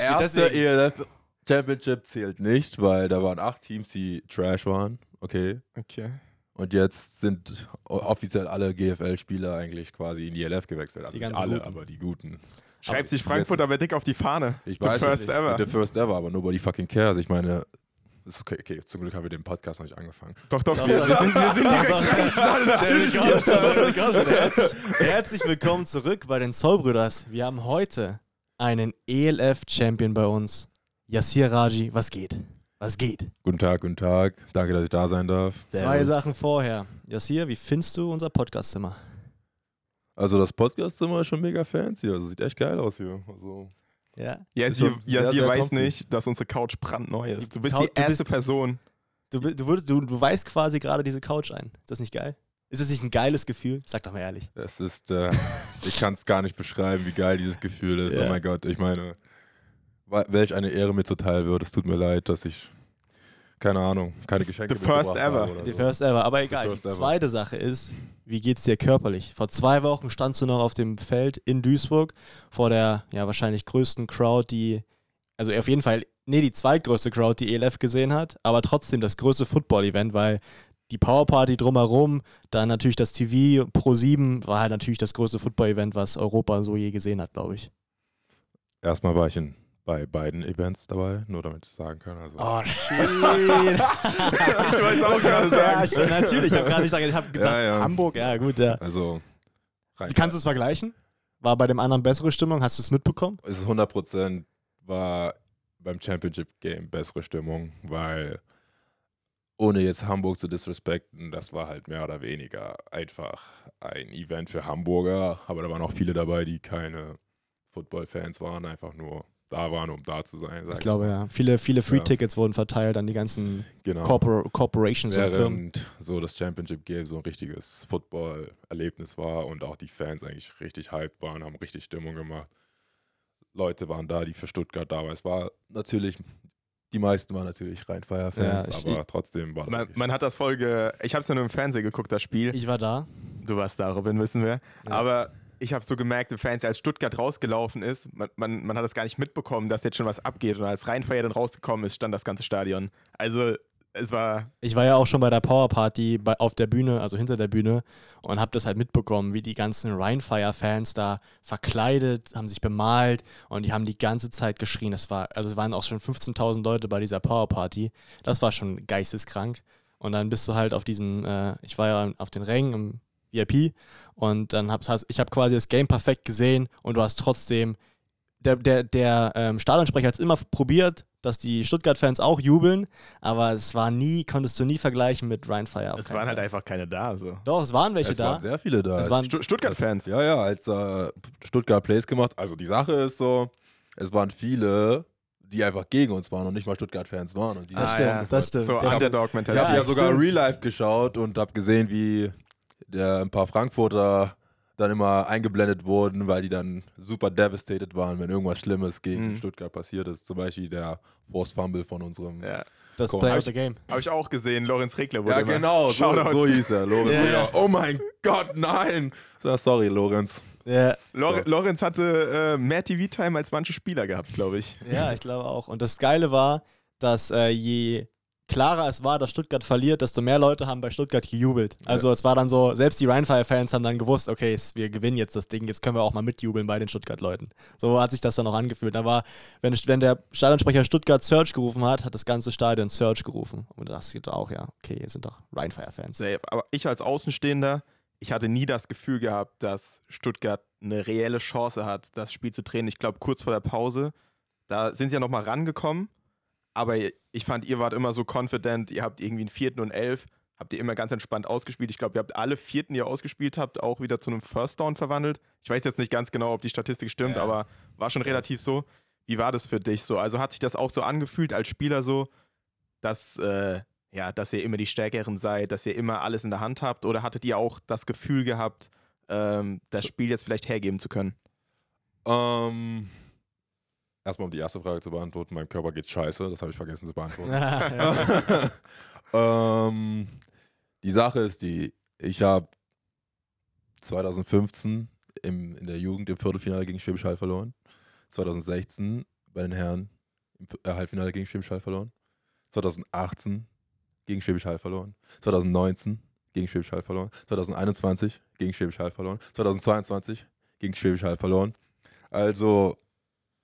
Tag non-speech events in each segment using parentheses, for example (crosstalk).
erste ELF Championship zählt nicht, weil da waren acht Teams, die Trash waren. Okay. Okay. Und jetzt sind offiziell alle GFL-Spieler eigentlich quasi in die ELF gewechselt. Also Die nicht ganzen alle, Guten. aber die Guten. Schreibt sich Frankfurt aber dick auf die Fahne. Ich The weiß first nicht, ever. The first ever, aber nobody fucking cares. Ich meine, ist okay, okay, zum Glück haben wir den Podcast noch nicht angefangen. Doch, doch, wir, wir, sind, wir sind direkt reingestartet. Natürlich herzlich willkommen zurück bei den Zollbrüders. Wir haben heute einen ELF-Champion bei uns. Yassir Raji, was geht? Was geht? Guten Tag, guten Tag. Danke, dass ich da sein darf. Zwei Sachen vorher. Yassir, wie findest du unser Podcastzimmer? Also das Podcastzimmer ist schon mega fancy. Also sieht echt geil aus hier. Also Ja. Sie sehr weiß comfy. nicht, dass unsere Couch brandneu ist. Du bist Couch- die du erste bist- Person. Du, du, würdest, du, du weißt quasi gerade diese Couch ein. Ist das nicht geil? Ist das nicht ein geiles Gefühl? Sag doch mal ehrlich. es ist, äh, (laughs) ich kann es gar nicht beschreiben, wie geil dieses Gefühl ist. Ja. Oh mein Gott, ich meine, welch eine Ehre mir zuteil wird. Es tut mir leid, dass ich, keine Ahnung, keine Geschenke the first ever. Die so. first ever. Aber egal. Die ever. zweite Sache ist, wie geht's dir körperlich? Vor zwei Wochen standst du noch auf dem Feld in Duisburg vor der ja wahrscheinlich größten Crowd, die, also auf jeden Fall, nee, die zweitgrößte Crowd, die ELF gesehen hat, aber trotzdem das größte Football-Event, weil die Powerparty drumherum, dann natürlich das TV Pro 7 war halt natürlich das größte Football-Event, was Europa so je gesehen hat, glaube ich. Erstmal war ich in, bei beiden Events dabei, nur damit ich es sagen kann. Also, Oh, (laughs) shit. Ich wollte es auch gerade ja, sagen. shit, natürlich. Ich habe gerade nicht gesagt, ich habe gesagt, Ja, ja. Hamburg, ja gut, ja. also rein- Wie kannst du es vergleichen? War bei dem anderen bessere Stimmung? Hast du es mitbekommen? es ist 100% war beim Championship Game bessere Stimmung, weil ohne jetzt Hamburg zu disrespekten, das war halt mehr oder weniger einfach ein Event für Hamburger, aber da waren auch viele dabei, die keine Football-Fans waren, einfach nur da waren, um da zu sein. Ich glaube, mal. ja. Viele, viele Ja. Free-Tickets wurden verteilt an die ganzen Genau. Corpor Corporations und Firmen. Während so das Championship Game so ein richtiges Football-Erlebnis war und auch die Fans eigentlich richtig hyped waren, haben richtig Stimmung gemacht. Leute waren da, die für Stuttgart da waren. Es war natürlich, die meisten waren natürlich rein Fire-Fans, Ja, ich- aber trotzdem war das Man, man hat das Folge, ich habe es ja nur im Fernsehen geguckt, das Spiel. Ich war da. Du warst da, Robin, wissen wir. Ja. Aber ich habe so gemerkt, im Fernsehen, als Stuttgart rausgelaufen ist, man, man, man hat das gar nicht mitbekommen, dass jetzt schon was abgeht. Und als Rheinfeier dann rausgekommen ist, stand das ganze Stadion. Also, es war. Ich war ja auch schon bei der Power Party bei, auf der Bühne, also hinter der Bühne, und habe das halt mitbekommen, wie die ganzen Rhinefire-Fans da verkleidet, haben sich bemalt und die haben die ganze Zeit geschrien. Das war, also es waren auch schon 15.000 Leute bei dieser Power Party. Das war schon geisteskrank. Und dann bist du halt auf diesen, äh, ich war ja auf den Rängen im VIP und dann hab, ich habe quasi das Game perfekt gesehen und du hast trotzdem, der, der, der ähm, Stadionsprecher hat es immer probiert, dass die Stuttgart-Fans auch jubeln, aber es war nie, konntest du nie vergleichen mit Rhinefire. auf Es waren halt Fall. einfach keine da. So. Doch, es waren welche es da. waren sehr viele da. Es waren, Stu- Stuttgart-Fans. ja, ja, als äh, Stuttgart Plays gemacht. Also die Sache ist so, es waren viele, die einfach gegen uns waren und nicht mal Stuttgart-Fans waren. Und die das stimmt, ja. das stimmt. So Das- Ich habe Ja, ja sogar. Real Life geschaut und habe gesehen, wie der, ein paar Frankfurter dann immer eingeblendet wurden, weil die dann super devastated waren, wenn irgendwas Schlimmes gegen Mhm. Stuttgart passiert ist. Zum Beispiel der Force Fumble von unserem. Ja. das. Play of the Game. Habe ich auch gesehen, Lorenz Regler wurde Ja, genau, so, so hieß er. Lorenz. Ja. Rieger. Oh mein Gott, nein! So, sorry, Lorenz. Ja, Lor So. Lorenz hatte äh, mehr TV-Time als manche Spieler gehabt, glaube ich. ja, ich glaube auch. Und das Geile war, dass äh, je klarer es war, dass Stuttgart verliert, desto mehr Leute haben bei Stuttgart gejubelt. Also es war dann so, selbst die Rheinfire-Fans haben dann gewusst, okay, wir gewinnen jetzt das Ding, jetzt können wir auch mal mitjubeln bei den Stuttgart-Leuten. So hat sich das dann auch angefühlt. Da war, wenn, wenn der Stadionsprecher Stuttgart Search gerufen hat, hat das ganze Stadion Search gerufen. Und das geht auch, ja, okay, hier sind doch Rheinfire-Fans. Aber ich als Außenstehender, ich hatte nie das Gefühl gehabt, dass Stuttgart eine reelle Chance hat, das Spiel zu drehen. Ich glaube, kurz vor der Pause, da sind sie ja nochmal rangekommen. Aber ich fand, ihr wart immer so confident, ihr habt irgendwie einen vierten und elf, habt ihr immer ganz entspannt ausgespielt. Ich glaube, ihr habt alle vierten, die ihr ausgespielt habt, auch wieder zu einem First Down verwandelt. Ich weiß jetzt nicht ganz genau, ob die Statistik stimmt, Ja. aber war schon relativ so. Wie war das für dich so? Also hat sich das auch so angefühlt als Spieler so, dass, äh, ja, dass ihr immer die Stärkeren seid, dass ihr immer alles in der Hand habt? Oder hattet ihr auch das Gefühl gehabt, ähm, das Spiel jetzt vielleicht hergeben zu können? Ähm, erstmal um die erste Frage zu beantworten. Mein Körper geht scheiße, das habe ich vergessen zu beantworten. (laughs) (laughs) ähm, die Sache ist die, ich habe 2015 im, in der Jugend im Viertelfinale gegen Schwäbisch Hall verloren. 2016 bei den Herren im äh, Halbfinale gegen Schwäbisch Hall verloren. 2018 gegen Schwäbisch Hall verloren. 2019 gegen Schwäbisch Hall verloren. 2021 gegen Schwäbisch Hall verloren. 2022 gegen Schwäbisch Hall verloren. Also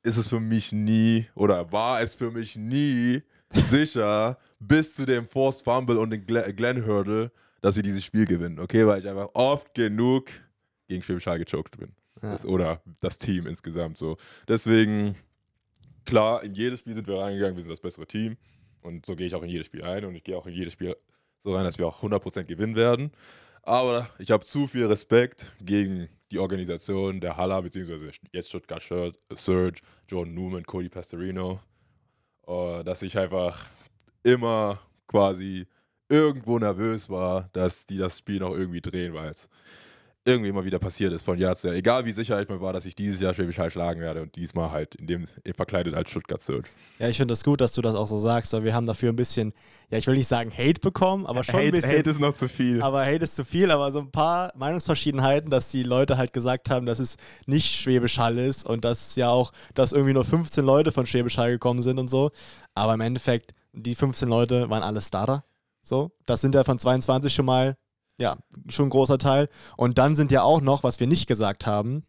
ist es für mich nie oder war es für mich nie sicher (laughs) bis zu dem Forced Fumble und den Glen, Glen Hurdle, dass wir dieses Spiel gewinnen. Okay, weil ich einfach oft genug gegen Schwäbisch Hall gechoked bin. Ja. Das, oder das Team insgesamt so. Deswegen, klar, in jedes Spiel sind wir reingegangen, wir sind das bessere Team. Und so gehe ich auch in jedes Spiel ein und ich gehe auch in jedes Spiel so rein, dass wir auch 100% gewinnen werden. Aber ich habe zu viel Respekt gegen die Organisation der Haller, beziehungsweise jetzt Stuttgart Sur- Surge, Jordan Newman, Cody Pastorino, äh, dass ich einfach immer quasi irgendwo nervös war, dass die das Spiel noch irgendwie drehen, weil es irgendwie immer wieder passiert ist von Jahr zu Jahr. Egal wie sicher ich mir war, dass ich dieses Jahr Schwäbisch Hall schlagen werde und diesmal halt in dem verkleidet als Stuttgart Surge. Ja, ich finde das gut, dass du das auch so sagst, weil wir haben dafür ein bisschen, ja, ich will nicht sagen Hate bekommen, aber schon ein Hate, bisschen. Hate ist noch zu viel. aber Hate ist zu viel, aber so ein paar Meinungsverschiedenheiten, dass die Leute halt gesagt haben, dass es nicht Schwäbisch Hall ist und dass ja auch, dass irgendwie nur 15 Leute von Schwäbisch Hall gekommen sind und so. Aber im Endeffekt, die 15 Leute waren alle Starter. So, das sind ja von 22 schon mal, ja, schon ein großer Teil. Und dann sind ja auch noch, was wir nicht gesagt haben,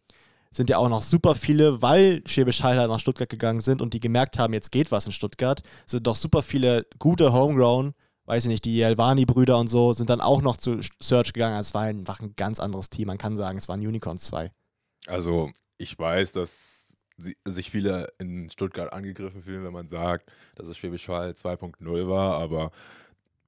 sind ja auch noch super viele, weil Schwäbisch Hall halt nach Stuttgart gegangen sind und die gemerkt haben, jetzt geht was in Stuttgart, sind doch super viele gute Homegrown, weiß ich nicht, die Elvani-Brüder und so, sind dann auch noch zu Search gegangen. Es war einfach ein ganz anderes Team. Man kann sagen, es waren Unicorns 2. Also, ich weiß, dass sich viele in Stuttgart angegriffen fühlen, wenn man sagt, dass es Schwäbisch Hall 2.0 war, aber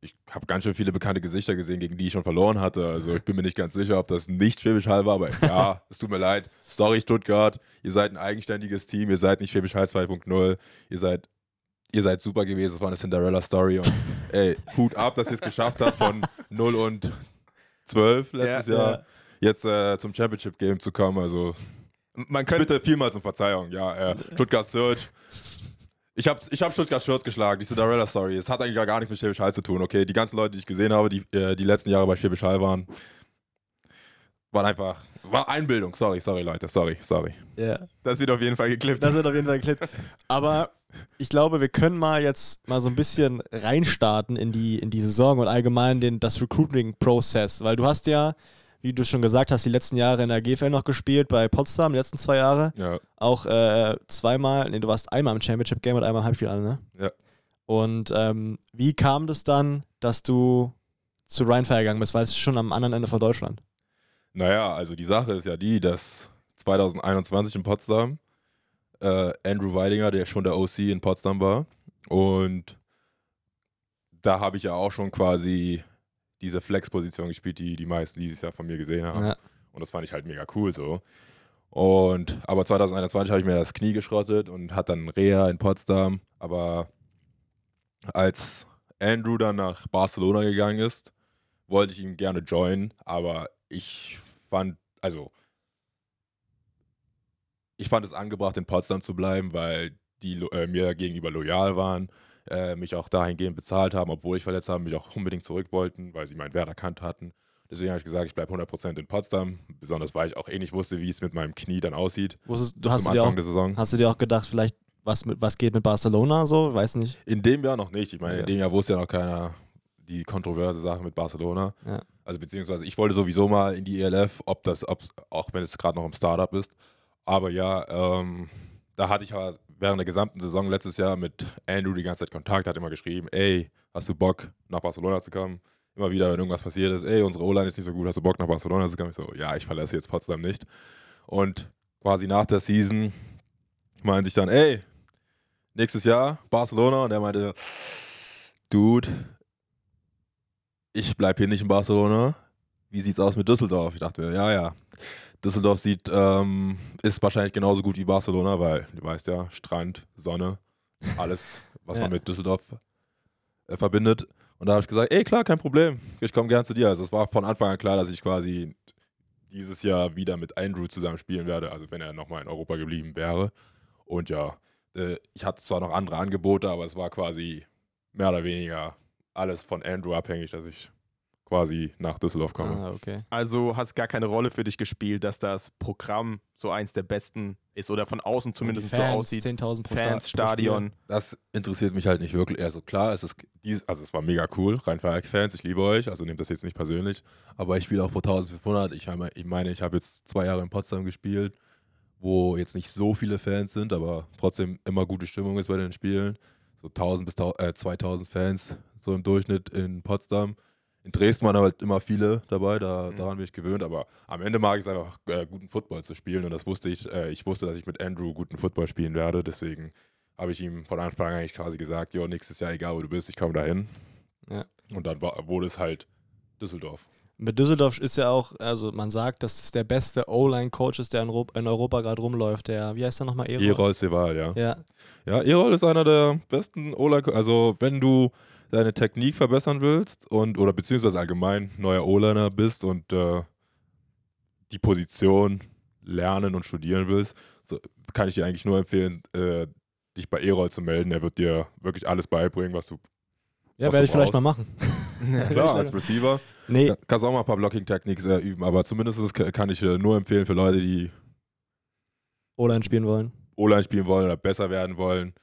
ich habe ganz schön viele bekannte Gesichter gesehen, gegen die ich schon verloren hatte. Also ich bin mir nicht ganz sicher, ob das nicht Schwäbisch Hall war, aber ja, (laughs) es tut mir leid. Sorry Stuttgart, ihr seid ein eigenständiges Team, ihr seid nicht Schwäbisch Hall 2.0, ihr seid ihr seid super gewesen, es war eine Cinderella Story und ey, Hut ab, dass ihr es geschafft habt von 0 und 12 letztes Ja, Jahr ja. jetzt äh, zum Championship Game zu kommen. Also Man könnte, bitte vielmals um Verzeihung. Ja, äh, Stuttgart Search. Ich habe ich hab Stuttgart Shirts geschlagen, die Cinderella Story. Es hat eigentlich gar nichts mit Schwäbisch Hall zu tun, okay? Die ganzen Leute, die ich gesehen habe, die äh, die letzten Jahre bei Schwäbisch Hall waren, waren einfach, war Einbildung. Sorry, sorry, Leute, sorry, sorry. Ja. das wird auf jeden Fall geklippt. Das wird auf jeden Fall geklippt. Aber ich glaube, wir können mal jetzt mal so ein bisschen reinstarten in die, in die Saison und allgemein den, das Recruiting-Prozess. Weil du hast ja, wie du schon gesagt hast, die letzten Jahre in der GFL noch gespielt, bei Potsdam, die letzten zwei Jahre. Ja, Auch äh, zweimal, nee, du warst einmal im Championship-Game und einmal im Halbfinale, ne? Ja. Und ähm, wie kam das dann, dass du zu Rheinfire gegangen bist? Weil es schon am anderen Ende von Deutschland. naja, also die Sache ist ja die, dass 2021 in Potsdam äh, Andrew Weidinger, der schon der OC in Potsdam war, und da habe ich ja auch schon quasi diese Flex-Position gespielt, die die meisten dieses Jahr von mir gesehen haben. Ja. Und das fand ich halt mega cool so. Und aber 2021 habe ich mir das Knie geschrottet und hat dann Reha in Potsdam. Aber als Andrew dann nach Barcelona gegangen ist, wollte ich ihn gerne joinen. Aber ich fand, also ich fand es angebracht, in Potsdam zu bleiben, weil die äh, mir gegenüber loyal waren, äh, mich auch dahingehend bezahlt haben, obwohl ich verletzt habe, mich auch unbedingt zurück wollten, weil sie meinen Wert erkannt hatten. Deswegen habe ich gesagt, ich bleibe 100% in Potsdam, besonders weil ich auch eh nicht wusste, wie es mit meinem Knie dann aussieht. Wusstest, du hast zum du dir Anfang auch, der Saison. hast du dir auch gedacht, vielleicht was, mit, was geht mit Barcelona so? Weiß nicht. In dem Jahr noch nicht. Ich meine, Ja. in dem Jahr wusste ja noch keiner die kontroverse Sache mit Barcelona. Ja. Also beziehungsweise ich wollte sowieso mal in die ELF, ob das, ob's, auch wenn es gerade noch im Startup ist. Aber ja, ähm, da hatte ich ja während der gesamten Saison letztes Jahr mit Andrew die ganze Zeit Kontakt, hat immer geschrieben, ey, hast du Bock nach Barcelona zu kommen? Immer wieder, wenn irgendwas passiert ist, ey, unsere O-Line ist nicht so gut, hast du Bock nach Barcelona zu kommen? Ich so, ja, ich verlasse jetzt Potsdam nicht. Und quasi nach der Season meinen sich dann, ey, nächstes Jahr Barcelona und er meinte, Dude, ich bleib hier nicht in Barcelona. Wie sieht's aus mit Düsseldorf? Ich dachte ja, ja. Düsseldorf sieht, ähm, ist wahrscheinlich genauso gut wie Barcelona, weil du weißt ja, Strand, Sonne, alles, was (laughs) Ja. man mit Düsseldorf äh, verbindet. Und da habe ich gesagt, ey, klar, kein Problem. Ich komme gern zu dir. Also es war von Anfang an klar, dass ich quasi dieses Jahr wieder mit Andrew zusammen spielen werde, also wenn er nochmal in Europa geblieben wäre. Und ja, äh, ich hatte zwar noch andere Angebote, aber es war quasi mehr oder weniger alles von Andrew abhängig, dass ich quasi nach Düsseldorf komme. Ah, okay. Also hat es gar keine Rolle für dich gespielt, dass das Programm so eins der besten ist oder von außen zumindest Fans, so aussieht. 10.000 pro Fans. Stadion. Das interessiert mich halt nicht wirklich. Also klar, es ist dies, also es war mega cool, rein Fans, ich liebe euch, also nehmt das jetzt nicht persönlich. Aber ich spiele auch vor 1500. Ich, ich meine, ich habe jetzt zwei Jahre in Potsdam gespielt, wo jetzt nicht so viele Fans sind, aber trotzdem immer gute Stimmung ist bei den Spielen. So 1000 bis 1000, äh, 2000 Fans so im Durchschnitt in Potsdam. In Dresden waren halt immer viele dabei, da, Mhm. daran bin ich gewöhnt, aber am Ende mag ich es einfach, äh, guten Football zu spielen und das wusste ich. Äh, ich wusste, dass ich mit Andrew guten Football spielen werde, deswegen habe ich ihm von Anfang an eigentlich quasi gesagt, jo, nächstes Jahr, egal wo du bist, ich komme dahin. Ja. Und dann war, wurde es halt Düsseldorf. Mit Düsseldorf ist ja auch, also man sagt, dass es der beste O-Line-Coach ist, der in, in Europa gerade rumläuft. Der, wie heißt der nochmal? Erol? Erol Seval, ja. Ja, Ja, Erol ist einer der besten O-Line, also wenn du deine Technik verbessern willst und oder beziehungsweise allgemein neuer O-Liner bist und äh, die Position lernen und studieren willst, so, kann ich dir eigentlich nur empfehlen, äh, dich bei Erol zu melden. Er wird dir wirklich alles beibringen, was du ja werde ich vielleicht mal machen. (laughs) klar als Receiver Nee, kannst auch mal ein paar Blocking-Techniques äh, üben, aber zumindest kann ich äh, nur empfehlen für Leute, die O-Line spielen wollen. O-Line spielen wollen oder besser werden wollen,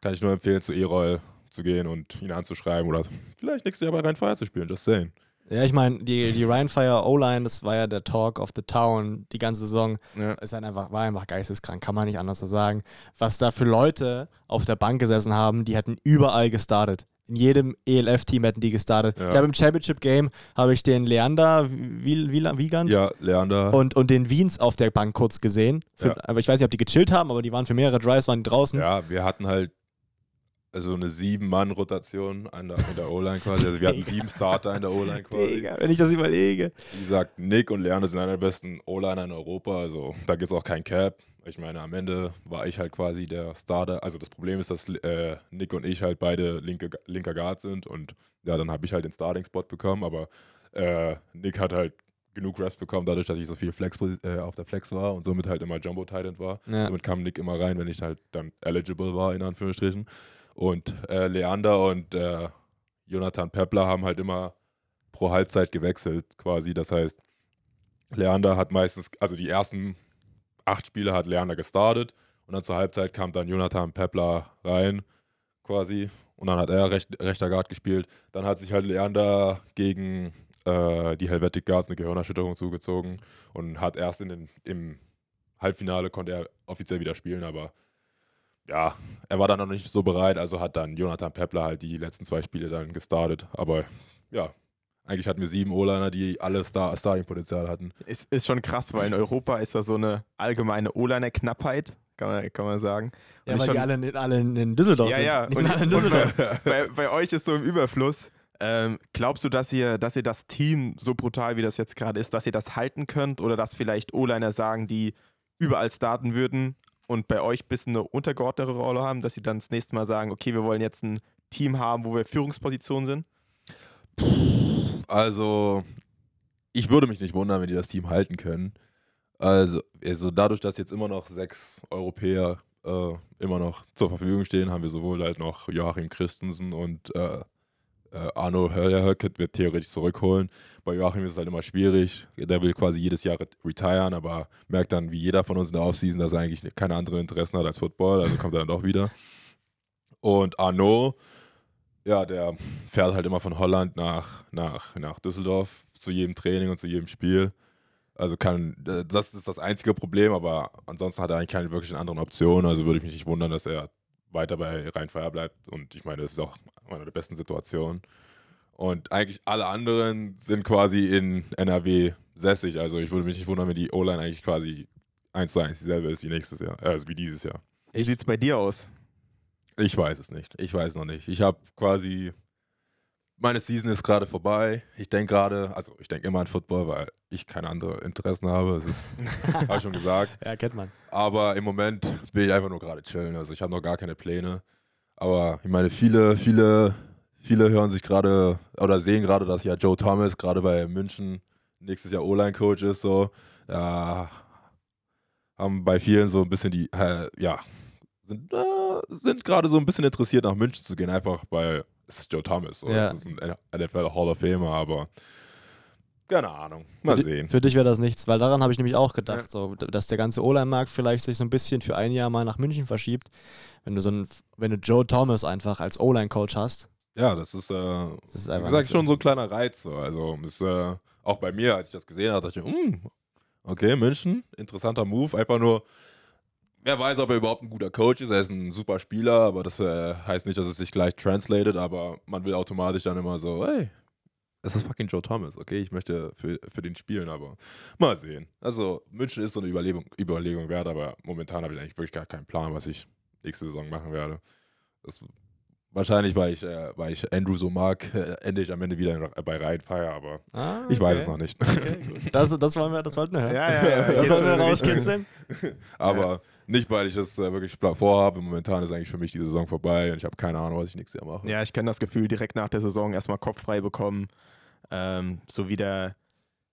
kann ich nur empfehlen, zu E-Roll zu gehen und ihn anzuschreiben oder vielleicht nächstes Jahr bei Rhein Fire zu spielen, just saying. Ja, ich meine, die, die Ryan Fire O-Line, das war ja der Talk of the Town die ganze Saison. Ja. Ist halt einfach, war einfach geisteskrank, kann man nicht anders so sagen. Was da für Leute auf der Bank gesessen haben, die hätten überall gestartet. In jedem ELF-Team hätten die gestartet. Ja. Ich habe im Championship-Game habe ich den Leander Wie- Wie- Wiegand Ja, Leander. und, und den Wiens auf der Bank kurz gesehen. Für, Ja. Aber ich weiß nicht, ob die gechillt haben, aber die waren für mehrere Drives, waren die draußen. ja, wir hatten halt also eine Sieben-Mann-Rotation an der, in der O-Line quasi. Also wir hatten sieben Starter in der O-Line quasi. Digga, wenn ich das überlege. Wie gesagt, Nick und Leander sind einer der besten O-Liner in Europa. Also da gibt es auch kein Cap. Ich meine, am Ende war ich halt quasi der Starter. Also das Problem ist, dass äh, Nick und ich halt beide linke, linker Guard sind. Und ja, dann habe ich halt den Starting-Spot bekommen. Aber äh, Nick hat halt genug Reps bekommen, dadurch, dass ich so viel Flex äh, auf der Flex war und somit halt immer Jumbo Titan war. Ja. Somit kam Nick immer rein, wenn ich halt dann eligible war, in Anführungsstrichen. Und äh, Leander und äh, Jonathan Pepler haben halt immer pro Halbzeit gewechselt, quasi. Das heißt, Leander hat meistens, also die ersten acht Spiele hat Leander gestartet und dann zur Halbzeit kam dann Jonathan Pepler rein, quasi. Und dann hat er recht, rechter Guard gespielt. Dann hat sich halt Leander gegen äh, die Helvetic Guards eine Gehirnerschütterung zugezogen und hat erst in den, im Halbfinale konnte er offiziell wieder spielen, aber ja, er war dann noch nicht so bereit, also hat dann Jonathan Pepler halt die letzten zwei Spiele dann gestartet. Aber ja, eigentlich hatten wir sieben O-Liner, die alle Star Starting-Potenzial hatten. Ist, ist schon krass, weil in Europa ist da so eine allgemeine O-Liner-Knappheit, kann man, kann man sagen. Und Ja, weil die schon- alle, in- alle in- Düsseldorf Ja, sind. ja. Die sind Und- alle in und Düsseldorf. bei, bei euch ist so im Überfluss. Ähm, glaubst du, dass ihr, dass ihr das Team so brutal, wie das jetzt gerade ist, dass ihr das halten könnt oder dass vielleicht O-Liner sagen, die überall starten würden und bei euch ein bisschen eine untergeordnete Rolle haben, dass sie dann das nächste Mal sagen, okay, wir wollen jetzt ein Team haben, wo wir Führungspositionen sind? Also, ich würde mich nicht wundern, wenn die das Team halten können. Also, also dadurch, dass jetzt immer noch sechs Europäer äh, immer noch zur Verfügung stehen, haben wir sowohl halt noch Joachim Christensen und äh, äh, Arno Höckett wird theoretisch zurückholen. Bei Joachim ist es halt immer schwierig. Der will quasi jedes Jahr ret- retiren, aber merkt dann, wie jeder von uns in der Offseason, dass er eigentlich keine anderen Interessen hat als Football, also kommt er dann doch wieder. Und Arno, ja, der fährt halt immer von Holland nach, nach, nach Düsseldorf zu jedem Training und zu jedem Spiel. Also kann, das ist das einzige Problem, aber ansonsten hat er eigentlich keine wirklichen anderen Optionen. Also würde ich mich nicht wundern, dass er weiter bei Rhein-Fire bleibt. Und ich meine, das ist auch eine der besten Situationen. Und eigentlich alle anderen sind quasi in NRW sässig. Also ich würde mich nicht wundern, wenn die O-Line eigentlich quasi eins zu eins dieselbe ist wie nächstes Jahr, äh, also wie dieses Jahr. Wie sieht es bei dir aus? Ich weiß es nicht. Ich weiß noch nicht. Ich habe quasi. Meine Season ist gerade vorbei. Ich denke gerade, also ich denke immer an Football, weil ich keine andere Interessen habe. Das ist, habe ich schon gesagt. (laughs) Ja, kennt man. Aber im Moment will ich einfach nur gerade chillen. Also ich habe noch gar keine Pläne. Aber ich meine, viele, viele, viele hören sich gerade oder sehen gerade, dass ja Joe Thomas gerade bei München nächstes Jahr O-Line-Coach ist. So, ja, haben bei vielen so ein bisschen die, äh, ja, sind, äh, sind gerade so ein bisschen interessiert, nach München zu gehen, einfach weil es ist Joe Thomas. So. Ja. Das ist ein NFL Hall of Famer, aber keine Ahnung. Mal für, sehen. di- Für dich wäre das nichts, weil daran habe ich nämlich auch gedacht, so, d- dass der ganze O-Line-Markt vielleicht sich so ein bisschen für ein Jahr mal nach München verschiebt. Wenn du so einen, wenn du Joe Thomas einfach als O-Line-Coach hast, Ja, das ist, äh, das ist wie gesagt, schon so ein kleiner Reiz. So. Also, ist, äh, auch bei mir, als ich das gesehen habe, dachte ich, mm, okay, München, interessanter Move. Einfach nur, wer weiß, ob er überhaupt ein guter Coach ist. Er ist ein super Spieler, aber das äh, heißt nicht, dass es sich gleich translated, aber man will automatisch dann immer so, hey, das ist fucking Joe Thomas, okay, ich möchte für, für den spielen, aber mal sehen. Also, München ist so eine Überlegung, Überlegung wert, aber momentan habe ich eigentlich wirklich gar keinen Plan, was ich nächste Saison machen werde. Das, wahrscheinlich, weil ich, äh, weil ich Andrew so mag, (laughs) äh, ende ich am Ende wieder bei Rhein Fire, aber Ah, ich weiß okay. es noch nicht. Okay. (laughs) Das, das, wollen wir, das wollten wir hören. Ja, ja, ja. (laughs) Das wollen wir rauskitzeln. aber nicht, weil ich das äh, wirklich vorhabe. Momentan ist eigentlich für mich die Saison vorbei und ich habe keine Ahnung, was ich nächstes Jahr mache. Ja, ich kenne das Gefühl, direkt nach der Saison erstmal Kopf frei bekommen, ähm, so wieder,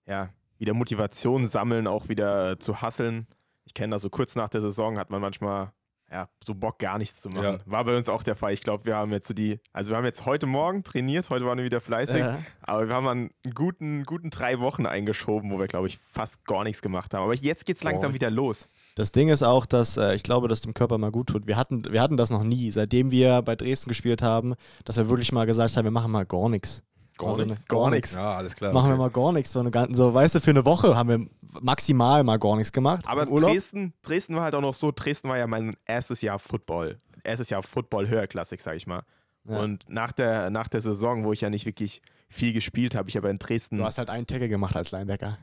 ja, wieder Motivation sammeln, auch wieder zu hasseln. Ich kenne das so kurz nach der Saison hat man manchmal ja, so Bock gar nichts zu machen. Ja. War bei uns auch der Fall. Ich glaube, wir haben jetzt so die, also wir haben jetzt heute Morgen trainiert, heute waren wir wieder fleißig, Ja. aber wir haben einen guten, guten drei Wochen eingeschoben, wo wir, glaube ich, fast gar nichts gemacht haben. Aber jetzt geht es langsam wieder los. Das Ding ist auch, dass äh, ich glaube, dass dem Körper mal gut tut. Wir hatten, wir hatten das noch nie, seitdem wir bei Dresden gespielt haben, dass wir wirklich mal gesagt haben, wir machen mal gar nichts. Gar Also nichts. Gar nichts. Ja, alles klar. Machen wir okay. mal gar nichts. für eine gan- So, weißt du, für eine Woche haben wir maximal mal gar nichts gemacht. Aber. Dresden, Dresden war halt auch noch so, Dresden war ja mein erstes Jahr Football. Erstes Jahr Football Höherklassik, sag ich mal. Ja. Und nach der, nach der Saison, wo ich ja nicht wirklich viel gespielt habe, ich aber in Dresden, Du hast halt einen Tackle gemacht als Linebacker.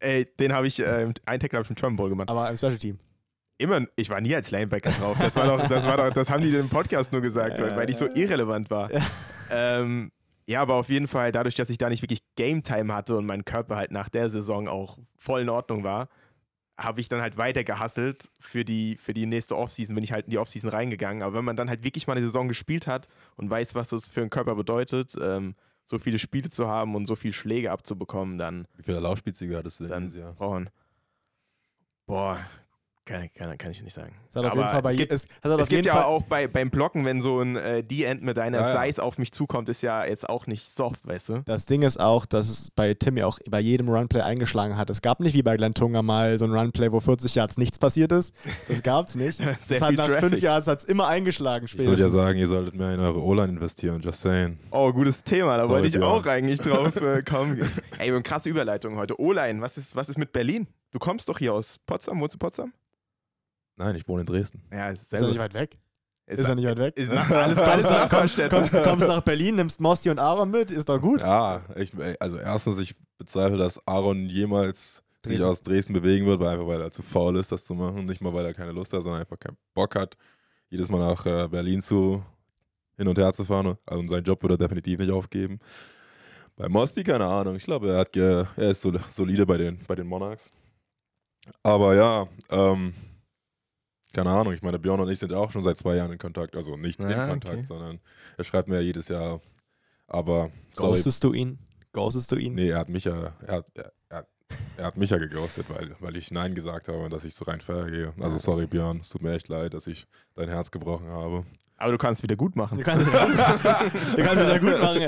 ey, den habe ich, äh, einen Tackle habe ich im Bowl gemacht. Aber im Special Team. Immer, ich war nie als Linebacker drauf. Das war doch, das war doch, das haben die im Podcast nur gesagt, Ja, weil, weil ich so irrelevant war. Ja. Ähm, ja, aber auf jeden Fall, dadurch, dass ich da nicht wirklich Game Time hatte und mein Körper halt nach der Saison auch voll in Ordnung war, habe ich dann halt weiter gehasselt für die, für die nächste Offseason, bin ich halt in die Offseason reingegangen. Aber wenn man dann halt wirklich mal eine Saison gespielt hat und weiß, was das für einen Körper bedeutet, ähm, so viele Spiele zu haben und so viele Schläge abzubekommen, dann, Wie viele Laufspielzüge hattest du denn dann dieses Jahr? brauchen. Boah, kann, kann, kann ich nicht sagen. Das hat auf Aber jeden Fall bei es gibt, es, das hat es gibt ja Fall auch bei, beim Blocken, wenn so ein äh, D-End mit einer Ja, ja. Size auf mich zukommt, ist ja jetzt auch nicht soft, weißt du? Das Ding ist auch, dass es bei Tim ja auch bei jedem Runplay eingeschlagen hat. Es gab nicht wie bei Glenn Tunga mal so ein Runplay, wo 40 Yards nichts passiert ist. Das gab (laughs) es nicht. Sehr das hat nach Traffic. fünf Yards hat's immer eingeschlagen Ich würde ja spätestens. sagen, ihr solltet mehr in eure O-Line investieren, just saying. Oh, gutes Thema, da Sorry, wollte ich Björn. auch eigentlich drauf äh, kommen. (laughs) Ey, und krasse Überleitung heute. O-Line, was ist, was ist mit Berlin? Du kommst doch hier aus Potsdam, wohnst du in Potsdam? Nein, ich wohne in Dresden. Ja, ist ist er nicht weit weg? Ist, Ist er nicht weit weg? ist nach, alles, alles (laughs) kommst, du- Nachbarstädte. kommst, kommst, kommst nach Berlin, nimmst Mosti und Aaron mit, ist doch gut. Ja, ich, also erstens, ich bezweifle, dass Aaron jemals sich Dresden. aus Dresden bewegen wird, weil einfach weil er zu faul ist, das zu machen. Nicht mal, weil er keine Lust hat, sondern einfach keinen Bock hat, jedes Mal nach äh, Berlin zu hin und her zu fahren. Also seinen Job wird er definitiv nicht aufgeben. Bei Mosti, keine Ahnung. Ich glaube, er, hat ge er ist sol solide bei den, bei den Monarchs. Aber ja, ähm, keine Ahnung. Ich meine, Björn und ich sind ja auch schon seit zwei Jahren in Kontakt. Also nicht in Ja, Kontakt, okay. sondern er schreibt mir ja jedes Jahr. Aber Ghostest du ihn? Ghostest du ihn? Nee, er hat mich ja, er hat, er, er, hat- er hat mich ja geghostet, weil, weil ich Nein gesagt habe und dass ich so rein gehe. Also sorry Björn, es tut mir echt leid, dass ich dein Herz gebrochen habe. Aber du kannst wieder gut machen. Du kannst, du kannst es ja gut machen.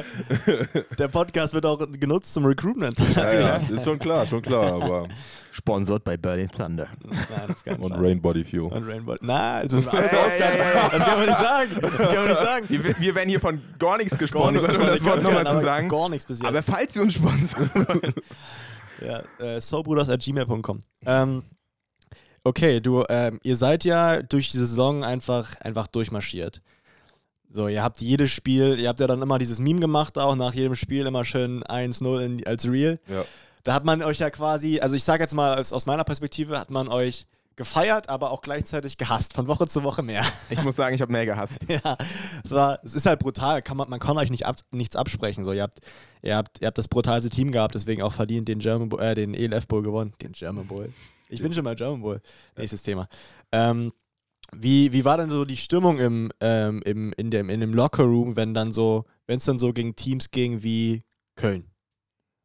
Der Podcast wird auch genutzt zum Recruitment. Ja, ja, ist schon klar, schon klar, aber (laughs) Sponsored bei Berlin Thunder. Nein, und Fall. Rain Body Fuel. Und Rainbow. Na, jetzt müssen wir alles Ey, ey, ausgaben. ey, ey. Das kann man nicht sagen. Das kann man nicht sagen. Wir, wir werden hier von gar nichts gesponsert, um das Wort nochmal aber zu sagen. Gar nichts bis jetzt. Aber falls Sie uns sponsern wollen. (laughs) Ja, äh, sobruders.gmail.com. Ähm, okay, du, ähm, ihr seid ja durch die Saison einfach, einfach durchmarschiert. So, ihr habt jedes Spiel, ihr habt ja dann immer dieses Meme gemacht, auch nach jedem Spiel immer schön 1-0 in- als Real. Ja. Da hat man euch ja quasi, also ich sage jetzt mal aus, meiner Perspektive, hat man euch gefeiert, aber auch gleichzeitig gehasst, von Woche zu Woche mehr. (laughs) Ich muss sagen, ich habe mehr gehasst. (laughs) ja, es, war, es ist halt brutal. Kann man, man kann euch nicht ab, nichts absprechen. So, ihr, habt, ihr, habt, ihr habt das brutalste Team gehabt, deswegen auch verdient den, German, äh, den ELF Bowl gewonnen. Den German Bowl. Ich bin schon mal German Bowl. Nächstes Thema. Ähm, wie, wie war denn so die Stimmung im, ähm, im, in, dem, in dem Lockerroom, wenn dann so, wenn es dann so gegen Teams ging wie Köln?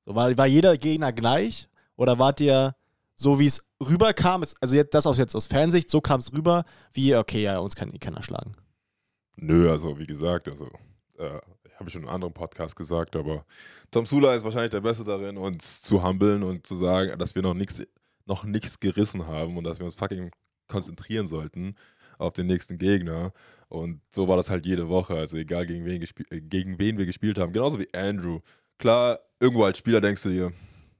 So, war, war jeder Gegner gleich? Oder wart ihr so, wie es rüberkam? Also jetzt, das aus jetzt aus Fansicht, so kam es rüber, wie, okay, ja, uns kann eh keiner schlagen. Nö, also wie gesagt, also äh, habe ich schon in einem anderen Podcast gesagt, aber Tom Sula ist wahrscheinlich der Beste darin, uns zu humbeln und zu sagen, dass wir noch nichts noch nichts gerissen haben und dass wir uns fucking konzentrieren sollten auf den nächsten Gegner. Und so war das halt jede Woche. Also egal gegen wen, äh, gegen wen wir gespielt haben. Genauso wie Andrew. Klar, irgendwo als Spieler denkst du dir,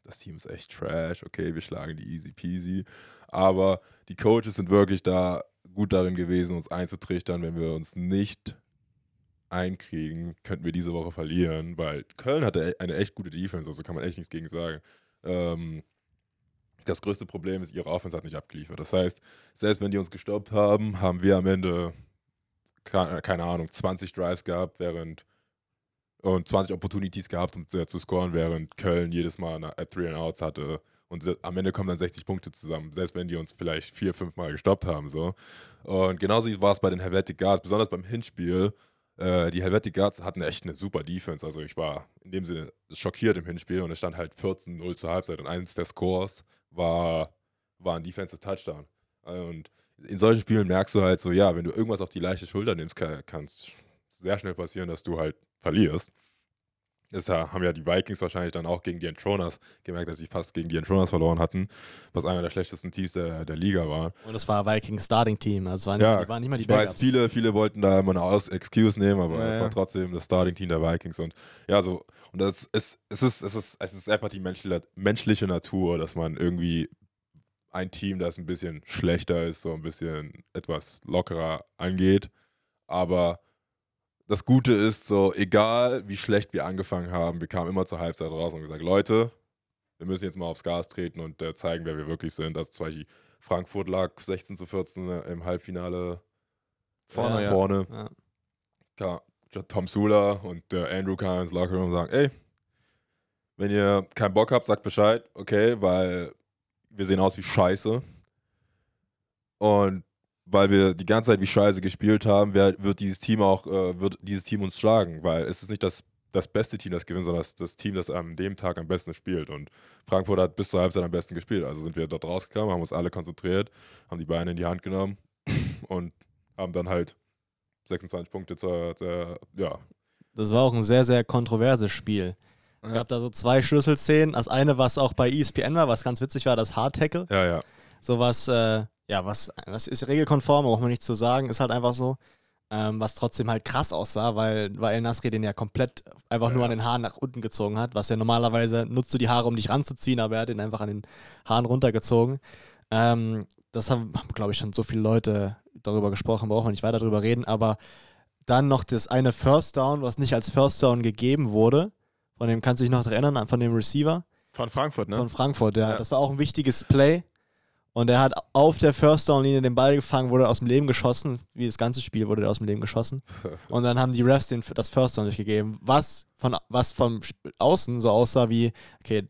das Team ist echt trash, okay, wir schlagen die easy peasy. Aber die Coaches sind wirklich da gut darin gewesen, uns einzutrichtern, wenn wir uns nicht einkriegen, könnten wir diese Woche verlieren, weil Köln hatte eine echt gute Defense, also kann man echt nichts gegen sagen. Ähm, das größte Problem ist, ihre Offense hat nicht abgeliefert. Das heißt, selbst wenn die uns gestoppt haben, haben wir am Ende, keine Ahnung, 20 Drives gehabt, während und 20 Opportunities gehabt, um zu scoren, während Köln jedes Mal eine, Three and Outs hatte. Und am Ende kommen dann 60 Punkte zusammen, selbst wenn die uns vielleicht vier, fünf Mal gestoppt haben. So. Und genauso war es bei den Helvetic Guards, besonders beim Hinspiel. Äh, die Helvetic Guards hatten echt eine super Defense. Also ich war in dem Sinne schockiert im Hinspiel und es stand halt 14-0 zur Halbzeit und eines der Scores war, war ein Defensive Touchdown. Und in solchen Spielen merkst du halt so, ja, wenn du irgendwas auf die leichte Schulter nimmst, kann es sehr schnell passieren, dass du halt verlierst. Das haben ja die Vikings wahrscheinlich dann auch gegen die Entroners gemerkt, dass sie fast gegen die Entroners verloren hatten, was einer der schlechtesten Teams der, der Liga war. Und das war Vikings Starting Team, also es waren, ja, nicht, waren nicht mal die Ich Backups. weiß, viele, viele wollten da immer eine Aus Excuse nehmen, aber Ja, es ja. war trotzdem das Starting Team der Vikings und ja, so und das ist es ist es ist es ist einfach die menschliche, menschliche Natur, dass man irgendwie ein Team, das ein bisschen schlechter ist, so ein bisschen etwas lockerer angeht, aber das Gute ist so, egal wie schlecht wir angefangen haben, wir kamen immer zur Halbzeit raus und gesagt, Leute, wir müssen jetzt mal aufs Gas treten und äh, zeigen, wer wir wirklich sind. Das zum Beispiel Frankfurt lag 16 zu 14 im Halbfinale Vorne, ja. vorne. Ja. Ka- Tom Sula und äh, Andrew kamen ins Lockerroom und sagen, ey, wenn ihr keinen Bock habt, sagt Bescheid, okay, weil wir sehen aus wie Scheiße. Und weil wir die ganze Zeit wie Scheiße gespielt haben, wer, wird dieses Team auch, äh, wird dieses Team uns schlagen, weil es ist nicht das, das beste Team, das gewinnt, sondern das, das Team, das an dem Tag am besten spielt. Und Frankfurt hat bis zur Halbzeit am besten gespielt. Also sind wir dort rausgekommen, haben uns alle konzentriert, haben die Beine in die Hand genommen (clears throat) und haben dann halt 26 Punkte zur, zur ja, Das war auch ein sehr, sehr kontroverses Spiel. Es Ja. gab da so zwei Schlüsselszenen. Das eine, was auch bei ESPN war, was ganz witzig war, das Hard Tackle. ja, ja. Sowas, äh, ja, was, was ist regelkonform, braucht man nicht zu sagen, ist halt einfach so. Ähm, was trotzdem halt krass aussah, weil, weil El Nasri den ja komplett einfach nur Ja. an den Haaren nach unten gezogen hat. Was ja normalerweise nutzt du die Haare, um dich ranzuziehen, aber er hat ihn einfach an den Haaren runtergezogen. Ähm, das haben, haben glaube ich, schon so viele Leute darüber gesprochen, brauchen wir nicht weiter darüber reden, aber dann noch das eine First Down, was nicht als First Down gegeben wurde. Von dem kannst du dich noch erinnern, von dem Receiver Von Frankfurt, ne? von Frankfurt, ja. Ja. Das war auch ein wichtiges Play. Und er hat auf der First Down Linie den Ball gefangen, wurde aus dem Leben geschossen. Wie das ganze Spiel wurde er aus dem Leben geschossen. (laughs) Und dann haben die Refs den, das First Down nicht gegeben. Was von was vom Außen so aussah wie, okay,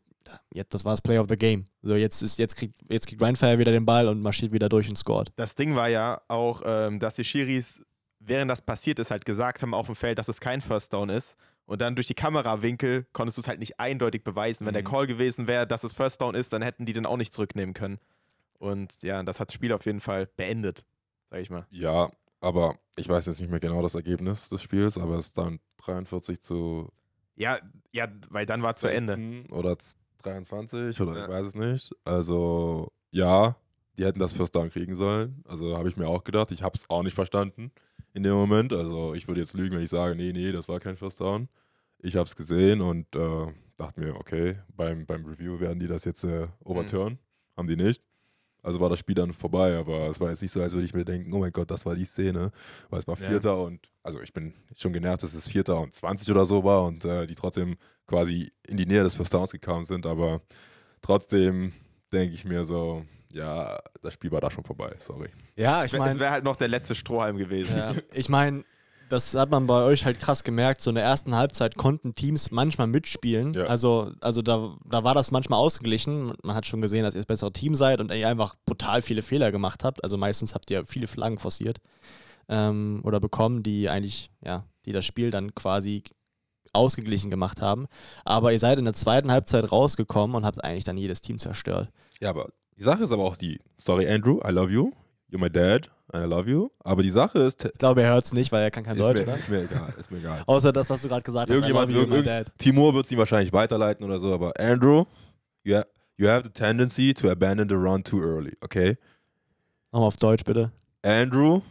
jetzt, das war das Play of the Game. So, jetzt ist, jetzt kriegt, jetzt kriegt Rheinfire wieder den Ball und marschiert wieder durch und scored. Das Ding war ja auch, ähm, dass die Schiris, während das passiert ist, halt gesagt haben auf dem Feld, dass es kein First Down ist. Und dann durch die Kamerawinkel konntest du es halt nicht eindeutig beweisen. Wenn der Mhm. Call gewesen wäre, dass es First Down ist, dann hätten die den auch nicht zurücknehmen können. Und ja, das hat das Spiel auf jeden Fall beendet, sag ich mal. Ja, aber ich weiß jetzt nicht mehr genau das Ergebnis des Spiels, aber es ist dann 43 zu Ja, ja, weil dann war zu Ende. 16 oder z- 23 oder Ja. ich weiß es nicht. Also ja, die hätten das First Down kriegen sollen. Also habe ich mir auch gedacht. Ich habe es auch nicht verstanden in dem Moment. Also ich würde jetzt lügen, wenn ich sage, nee, nee, das war kein First Down. Ich habe es gesehen und äh, dachte mir, okay, beim, beim Review werden die das jetzt äh, overturn. Haben die nicht. Also war das Spiel dann vorbei, aber es war jetzt nicht so, als würde ich mir denken, oh mein Gott, das war die Szene. Weil es war Ja. Vierter und, also ich bin schon genervt, dass es Vierter und 20 oder so war und äh, die trotzdem quasi in die Nähe des First Downs gekommen sind, aber trotzdem denke ich mir so, ja, das Spiel war da schon vorbei, sorry. Ja, Es ich wäre meine, wär halt noch der letzte Strohhalm gewesen. Ja, ich meine, das hat man bei euch halt krass gemerkt. So in der ersten Halbzeit konnten Teams manchmal mitspielen. Ja. Also, also da, da war das manchmal ausgeglichen. Man hat schon gesehen, dass ihr das bessere Team seid und ihr einfach brutal viele Fehler gemacht habt. Also meistens habt ihr viele Flaggen forciert ähm, oder bekommen, die eigentlich, ja, die das Spiel dann quasi ausgeglichen gemacht haben. Aber ihr seid in der zweiten Halbzeit rausgekommen und habt eigentlich dann jedes Team zerstört. Ja, aber die Sache ist aber auch die, sorry Andrew, I love you, you're my dad and I love you. Aber die Sache ist, Ich glaube, er hört es nicht, weil er kann kein ist, Deutsch, mir, oder? ist mir egal, ist mir egal. (laughs) Außer das, was du gerade gesagt hast. I Irgendjemand, love you, my dad. Timur wird es ihm wahrscheinlich weiterleiten oder so, aber Andrew, you, ha you have the tendency to abandon the run too early, okay? Nochmal auf Deutsch, bitte. Andrew,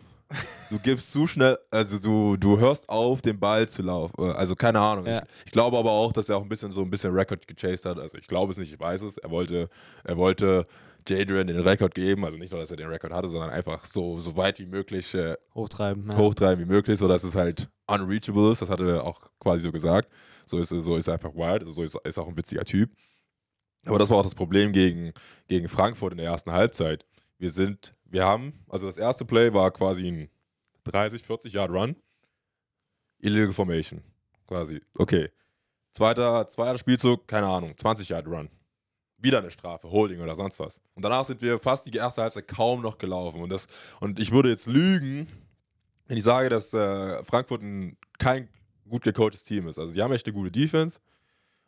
du gibst zu schnell, also du, du hörst auf, den Ball zu laufen. Äh, Also keine Ahnung. Ja. Ich, ich glaube aber auch, dass er auch ein bisschen so ein bisschen Record gechased hat. Also ich glaube es nicht, ich weiß es. Er wollte, er wollte Jadrian den Rekord geben. Also nicht nur, dass er den Rekord hatte, sondern einfach so, so weit wie möglich äh, Hochtreiben. Ja. hochtreiben wie möglich, sodass es halt unreachable ist. Das hat er auch quasi so gesagt. So ist, er- so ist er einfach wild. Also so ist, ist auch ein witziger Typ. Aber das war auch das Problem gegen, gegen Frankfurt in der ersten Halbzeit. Wir sind, wir haben, also das erste Play war quasi ein 30, 40 Yard Run. Illegal Formation. Quasi. Okay. Zweiter, zweiter Spielzug, keine Ahnung, 20 Yard Run. Wieder eine Strafe, Holding oder sonst was. Und danach sind wir fast die erste Halbzeit kaum noch gelaufen. Und, das, und ich würde jetzt lügen, wenn ich sage, dass äh, Frankfurt ein, kein gut gecoachtes Team ist. Also sie haben echt eine gute Defense.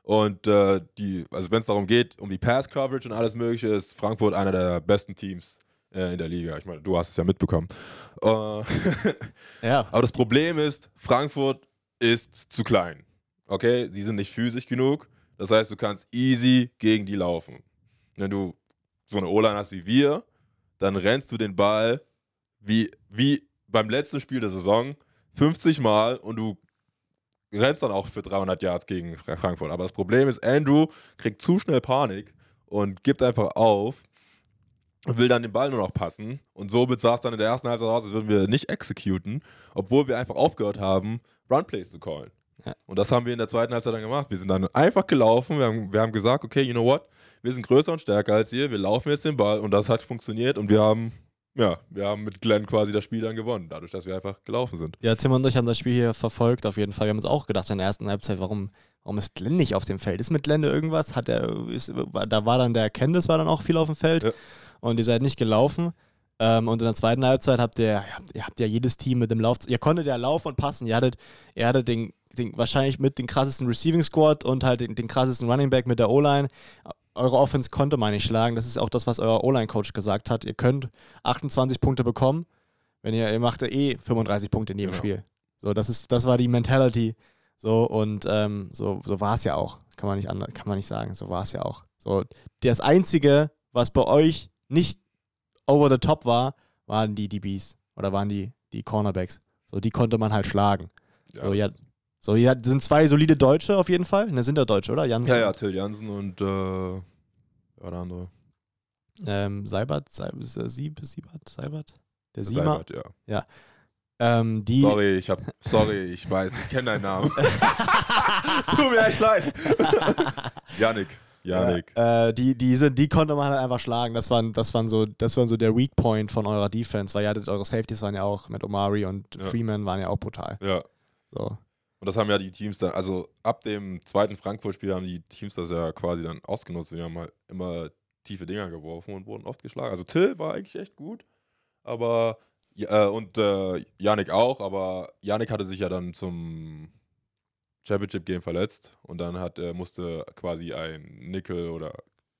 Und äh, die, also wenn es darum geht, um die Pass-Coverage und alles mögliche, ist Frankfurt einer der besten Teams äh, in der Liga. Ich meine, du hast es ja mitbekommen. Äh, (laughs) Ja. aber das Problem ist, Frankfurt ist zu klein. Okay, sie sind nicht physisch genug. Das heißt, du kannst easy gegen die laufen. Wenn du so eine O-Line hast wie wir, dann rennst du den Ball wie, wie beim letzten Spiel der Saison 50 Mal und du rennst dann auch für 300 Yards gegen Fra- Frankfurt. Aber das Problem ist, Andrew kriegt zu schnell Panik und gibt einfach auf und will dann den Ball nur noch passen. Und somit sah es dann in der ersten Halbzeit aus, als würden wir nicht executen, obwohl wir einfach aufgehört haben, Runplays zu callen. Ja. Und das haben wir in der zweiten Halbzeit dann gemacht. Wir sind dann einfach gelaufen. Wir haben, wir haben gesagt, okay, you know what? Wir sind größer und stärker als ihr. Wir laufen jetzt den Ball und das hat funktioniert. Und wir haben, ja, wir haben mit Glenn quasi das Spiel dann gewonnen, dadurch, dass wir einfach gelaufen sind. Ja, Tim und ich haben das Spiel hier verfolgt, auf jeden Fall. Wir haben uns auch gedacht in der ersten Halbzeit, warum, warum ist Glenn nicht auf dem Feld? Ist mit Glenn irgendwas? Hat er, ist, da war dann der Candice war dann auch viel auf dem Feld Ja. und ihr seid nicht gelaufen. Ähm, und in der zweiten Halbzeit habt ihr, ihr habt, ihr habt ja jedes Team mit dem Lauf, ihr konntet ja laufen und passen. Ihr hattet, ihr hattet den, den wahrscheinlich mit den krassesten Receiving Squad und halt den, den krassesten Running Back mit der O-Line. Eure Offense konnte man nicht schlagen. Das ist auch das, was euer O-Line-Coach gesagt hat. Ihr könnt 28 Punkte bekommen, wenn ihr, ihr macht ja eh 35 Punkte in jedem Genau. Spiel. So, das ist, das war die Mentality. So, und ähm, so, so war es ja auch. Kann man nicht anders, kann man nicht sagen. So war es ja auch. So, das Einzige, was bei euch nicht over the top war, waren die DBs oder waren die, die Cornerbacks. So, die konnte man halt schlagen. So, ja, so, ja, das sind zwei solide Deutsche auf jeden Fall. Ne, sind ja Deutsche, oder? Jansen, ja, ja, Till Jansen und äh, war der andere? Ähm, Seibert, Seibert, Sieb, Siebert, Seibert? Der Siemer. Seibert, ja. Ähm, die, Sorry, ich hab, sorry, ich weiß, ich kenne deinen Namen. (laughs) Tut mir echt leid. (laughs) Yannick. Yannick. Äh, die, die, sind, die konnte man halt einfach schlagen. Das waren, das waren so, das waren so der Weak Point von eurer Defense, weil ihr hattet eure Safeties waren ja auch mit Omari und Ja. Freeman waren ja auch brutal. Ja. So. Und das haben ja die Teams dann, also ab dem zweiten Frankfurt-Spiel haben die Teams das ja quasi dann ausgenutzt. Wir haben halt immer tiefe Dinger geworfen und wurden oft geschlagen. Also Till war eigentlich echt gut, aber ja, äh, und äh, Yannick auch, aber Yannick hatte sich ja dann zum Championship-Game verletzt und dann hat, äh, musste quasi ein Nickel oder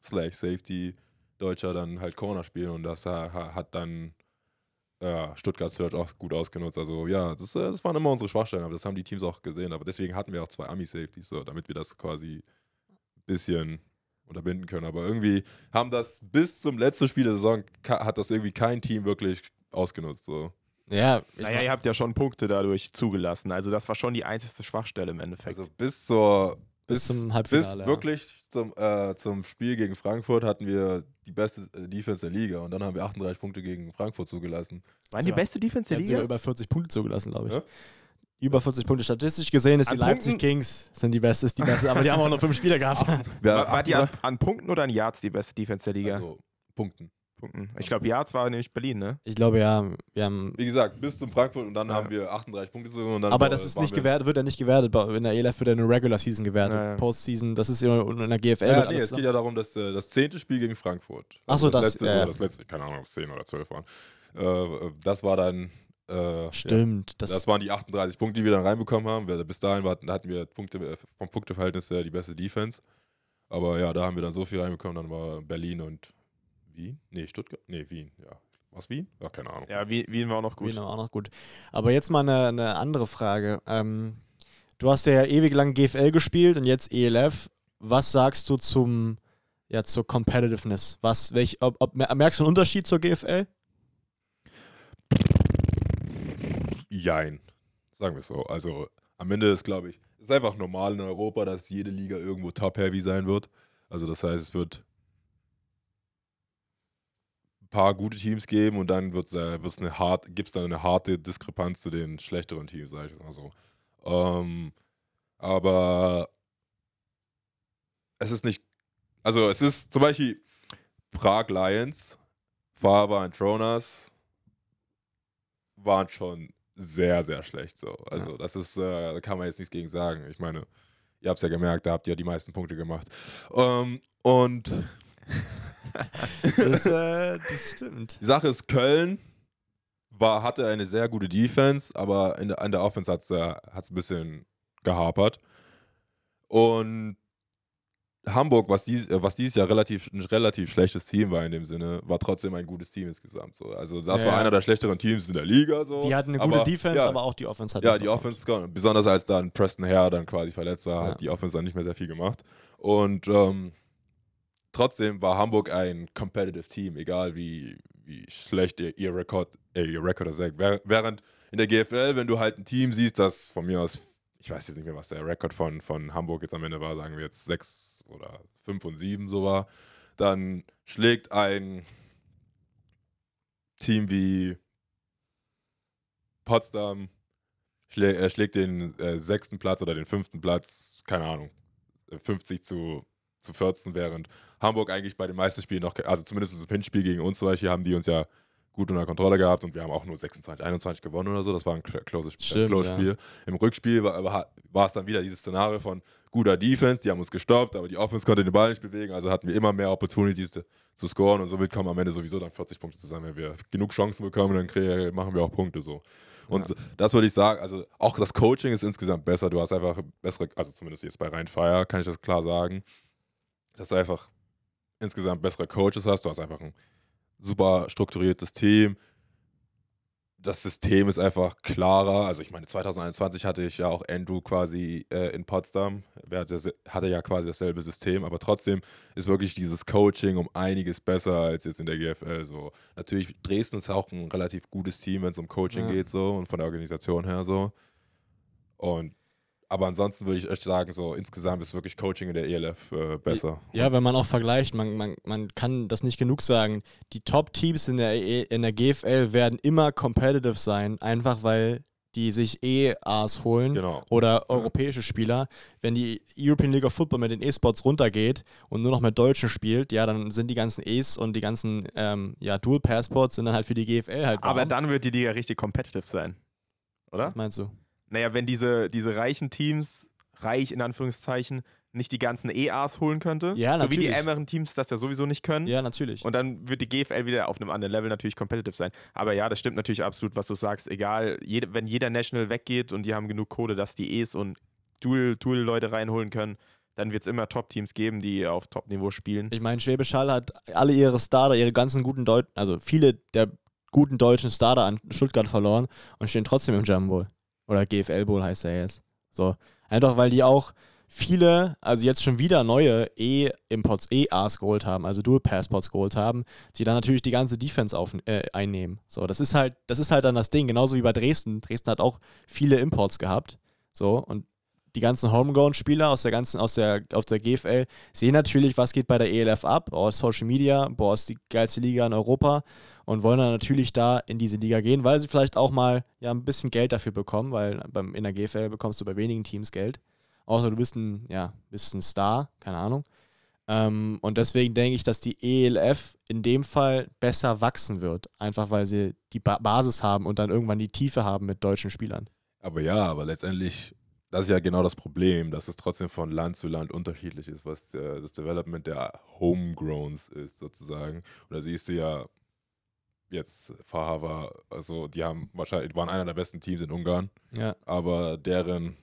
Slash Safety Deutscher dann halt Corner spielen und das ha- ha- hat dann ja, Stuttgart Search auch gut ausgenutzt. Also ja, das, äh, das waren immer unsere Schwachstellen, aber das haben die Teams auch gesehen. Aber deswegen hatten wir auch zwei Ami-Safeties, so, damit wir das quasi ein bisschen unterbinden können. Aber irgendwie haben das bis zum letzten Spiel der Saison, hat das irgendwie kein Team wirklich ausgenutzt. So. Ja, Naja, ihr habt ja schon Punkte dadurch zugelassen. Also das war schon die einzigste Schwachstelle im Endeffekt. Also bis zur Bis bis, zum bis Halbfinale, ja. wirklich zum, äh, zum Spiel gegen Frankfurt hatten wir die beste äh, Defense der Liga und dann haben wir 38 Punkte gegen Frankfurt zugelassen. Waren die beste Defense der Liga? über 40 Punkte zugelassen, glaube ich. Ja. Über 40 Punkte. Statistisch gesehen ist die An Leipzig Punkten? Kings sind die beste, ist die beste, aber die haben auch nur fünf Spieler gehabt. (laughs) War, war die an, 38 an Punkten oder an Yards die beste Defense der Liga? also, Punkten. Punkten. Ich glaube, Yards war nämlich Berlin, ne? Ich glaube ja, wir haben. Wie gesagt, bis zum Frankfurt und dann Ja. haben wir 38 Punkte und dann Aber das ist nicht wir- gewertet, wird ja nicht gewertet. In der ELF wird ja eine Regular Season gewertet. Ja, ja. Postseason, das ist ja in der GFL. Ja, nee, alles es geht ja darum, dass äh, das zehnte Spiel gegen Frankfurt. Ach so, das- letzte, ja, ja. oder das letzte, keine Ahnung, ob es 10 oder 12 waren. Äh, das war dann. Äh, Ja, Stimmt. das, Das, waren die 38 Punkte, die wir dann reinbekommen haben. Wir, bis dahin war, hatten wir Punkte, äh, vom Punkteverhältnis her die beste Defense. Aber ja, da haben wir dann so viel reinbekommen. Dann war Berlin und Wien. Nee, Stuttgart. Nee, Wien, ja. Was Wien? Ja, keine Ahnung. Ja, Wien, Wien war auch noch gut. Wien war auch noch gut. Aber jetzt mal eine, eine andere Frage. Ähm, du hast ja ewig lang GFL gespielt und jetzt ELF. Was sagst du zum, ja, zur Competitiveness? Was, welch, ob, ob, merkst du einen Unterschied zur GFL? Jein. Sagen wir es so. Also am Ende ist, glaube ich, ist einfach normal in Europa, dass jede Liga irgendwo top-heavy sein wird. Also das heißt, es wird paar gute Teams geben und dann wird's, äh, wird's eine hart, gibt es dann eine harte Diskrepanz zu den schlechteren Teams, sage ich mal so. Ähm, aber es ist nicht, also es ist zum Beispiel Prag Lions, Faber und Tronas waren schon sehr, sehr schlecht so. Also das ist, äh, da kann man jetzt nichts gegen sagen. Ich meine, ihr habt es ja gemerkt, da habt ihr ja die meisten Punkte gemacht. Ähm, und (laughs) das, äh, das stimmt. die Sache ist, Köln war, hatte eine sehr gute Defense, aber in der, an der Offense hat es äh, hat's ein bisschen gehapert. Und Hamburg, was, dies, äh, was dieses Jahr relativ, ein relativ schlechtes Team war in dem Sinne, war trotzdem ein gutes Team insgesamt. So. Also das Ja, war ja. einer der schlechteren Teams in der Liga. So. Die hatten eine gute aber, Defense, ja, aber auch die Offense hat Ja, die. Offense, besonders als dann Preston Hare dann quasi verletzt war, hat die Offense dann nicht mehr sehr viel gemacht. Und ähm, trotzdem war Hamburg ein competitive Team, egal wie, wie schlecht ihr, ihr Rekord, äh, ihr Rekord ist. Währ- Während in der GFL, wenn du halt ein Team siehst, das von mir aus, ich weiß jetzt nicht mehr, was der Rekord von, von Hamburg jetzt am Ende war, sagen wir jetzt 6 oder 5 und 7 so war, dann schlägt ein Team wie Potsdam schlä äh, schlägt den äh, sechsten Platz oder den fünften Platz, keine Ahnung, äh, 50 zu, zu 14, während Hamburg eigentlich bei den meisten Spielen noch, also zumindest im Hinspiel gegen uns zum Beispiel, haben die uns ja gut unter Kontrolle gehabt und wir haben auch nur 26, 21 gewonnen oder so. Das war ein cl- closes äh, Stimmt, close ja. Spiel. Im Rückspiel war, war, war es dann wieder dieses Szenario von guter Defense, die haben uns gestoppt, aber die Offense konnte den Ball nicht bewegen, also hatten wir immer mehr Opportunities zu, zu scoren und somit kommen am Ende sowieso dann 40 Punkte zusammen. Wenn wir genug Chancen bekommen, dann kriegen, machen wir auch Punkte so. Und Ja. das würde ich sagen, also auch das Coaching ist insgesamt besser. Du hast einfach bessere, also zumindest jetzt bei Rheinfire kann ich das klar sagen, dass du einfach insgesamt bessere Coaches hast. Du hast einfach ein super strukturiertes Team. Das System ist einfach klarer. Also ich meine, 2021 hatte ich ja auch Andrew quasi äh, in Potsdam. Er hatte, hatte ja quasi dasselbe System, aber trotzdem ist wirklich dieses Coaching um einiges besser als jetzt in der GFL. So. Natürlich, Dresden ist auch ein relativ gutes Team, wenn es um Coaching Ja. geht so und von der Organisation her so. Und aber ansonsten würde ich echt sagen, so insgesamt ist wirklich Coaching in der ELF äh, besser. Ja, wenn man auch vergleicht, man, man, man kann das nicht genug sagen. Die Top-Teams in der, E- in der GFL werden immer competitive sein, einfach weil die sich eh A's holen Genau. oder europäische Spieler. Wenn die European League of Football mit den E-Sports runtergeht und nur noch mit Deutschen spielt, ja, dann sind die ganzen E's und die ganzen ähm, ja, Dual-Passports sind dann halt für die GFL halt warm. Aber dann wird die Liga richtig competitive sein. Oder? Was meinst du? Naja, wenn diese, diese reichen Teams, reich in Anführungszeichen, nicht die ganzen EAs holen könnte, Ja, so wie die ärmeren Teams das ja sowieso nicht können. Ja, natürlich. Und dann wird die GFL wieder auf einem anderen Level natürlich competitive sein. Aber ja, das stimmt natürlich absolut, was du sagst. Egal, jede, wenn jeder National weggeht und die haben genug Kohle, dass die E's und Dual- Dual-Leute reinholen können, dann wird es immer Top-Teams geben, die auf Top-Niveau spielen. Ich meine, Schwäbisch Hall hat alle ihre Starter, ihre ganzen guten Deutschen, also viele der guten deutschen Starter an Stuttgart verloren und stehen trotzdem im Jumbo Bowl. Oder GFL Bowl heißt er jetzt. So. Einfach weil die auch viele, also jetzt schon wieder neue E-Imports, E-As geholt haben, also Dual Passports geholt haben, die dann natürlich die ganze Defense auf, äh, einnehmen. So, das ist halt, das ist halt dann das Ding, genauso wie bei Dresden. Dresden hat auch viele Imports gehabt. So, und die ganzen Homegrown-Spieler aus der ganzen, aus der, aus der GFL sehen natürlich, was geht bei der ELF ab, oh, Social Media, boah, ist die geilste Liga in Europa und wollen dann natürlich da in diese Liga gehen, weil sie vielleicht auch mal ja ein bisschen Geld dafür bekommen, weil beim, in der GFL bekommst du bei wenigen Teams Geld. Außer du bist ein, ja, bist ein Star, keine Ahnung. Ähm, und deswegen denke ich, dass die ELF in dem Fall besser wachsen wird. Einfach weil sie die ba Basis haben und dann irgendwann die Tiefe haben mit deutschen Spielern. Aber ja, aber letztendlich, das ist ja genau das Problem, dass es trotzdem von Land zu Land unterschiedlich ist, was äh, das Development der Homegrowns ist, sozusagen. Und da siehst du ja jetzt Fahava, also die haben wahrscheinlich, waren einer der besten Teams in Ungarn, Ja. aber deren,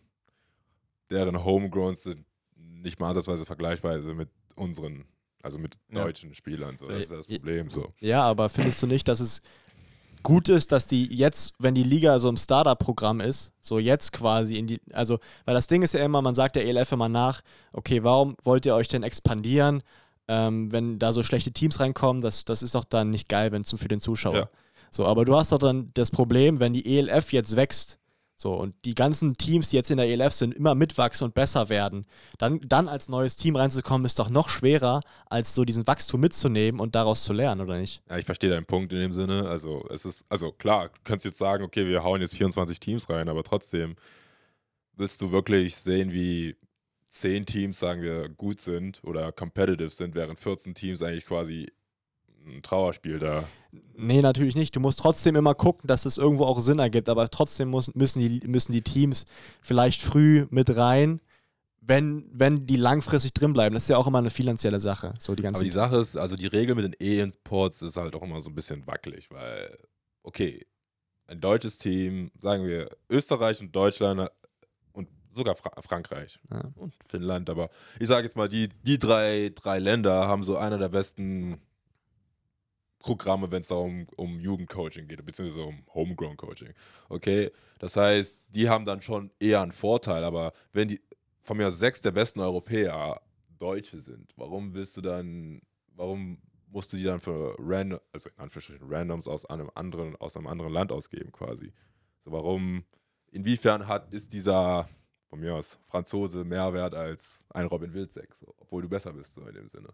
deren Homegrowns sind nicht mal ansatzweise vergleichsweise mit unseren, Also mit Ja. deutschen Spielern. So. Das ist das ja- Problem. So. Ja, aber findest du nicht, dass es gut ist, dass die jetzt, wenn die Liga so im Startup-Programm ist, so jetzt quasi in die, also, weil das Ding ist ja immer, man sagt der ELF immer nach, okay, warum wollt ihr euch denn expandieren, ähm, wenn da so schlechte Teams reinkommen, das, das ist doch dann nicht geil, wenn zu für den Zuschauer. Ja. So, aber du hast doch dann das Problem, wenn die ELF jetzt wächst, so, und die ganzen Teams, die jetzt in der ELF sind, immer mitwachsen und besser werden, dann, dann als neues Team reinzukommen, ist doch noch schwerer, als so diesen Wachstum mitzunehmen und daraus zu lernen, oder nicht? Ja, ich verstehe deinen Punkt in dem Sinne. Also es ist, also klar, du kannst jetzt sagen, okay, wir hauen jetzt 24 Teams rein, aber trotzdem willst du wirklich sehen, wie 10 Teams, sagen wir, gut sind oder competitive sind, während 14 Teams eigentlich quasi ein Trauerspiel da. Nee, natürlich nicht. Du musst trotzdem immer gucken, dass es irgendwo auch Sinn ergibt, aber trotzdem muss, müssen, die, müssen die Teams vielleicht früh mit rein, wenn, wenn die langfristig drin bleiben. Das ist ja auch immer eine finanzielle Sache. So die Aber ganzen die Sache ist, also die Regel mit den E-Imports ist halt auch immer so ein bisschen wackelig, weil, okay, ein deutsches Team, sagen wir Österreich und Deutschland äh, und sogar Fra Frankreich Ja. und Finnland, aber ich sage jetzt mal, die, die drei, drei Länder haben so einer der besten Programme, wenn es darum um Jugendcoaching geht, beziehungsweise um Homegrown-Coaching. Okay, das heißt, die haben dann schon eher einen Vorteil, aber wenn die von mir sechs der besten Europäer Deutsche sind, warum willst du dann, warum musst du die dann für random, also in Anführungsstrichen Randoms aus einem anderen, aus einem anderen Land ausgeben quasi? So, warum, inwiefern hat, ist dieser, von mir aus, Franzose mehr wert als ein Robin Wilczek, so, obwohl du besser bist, so in dem Sinne.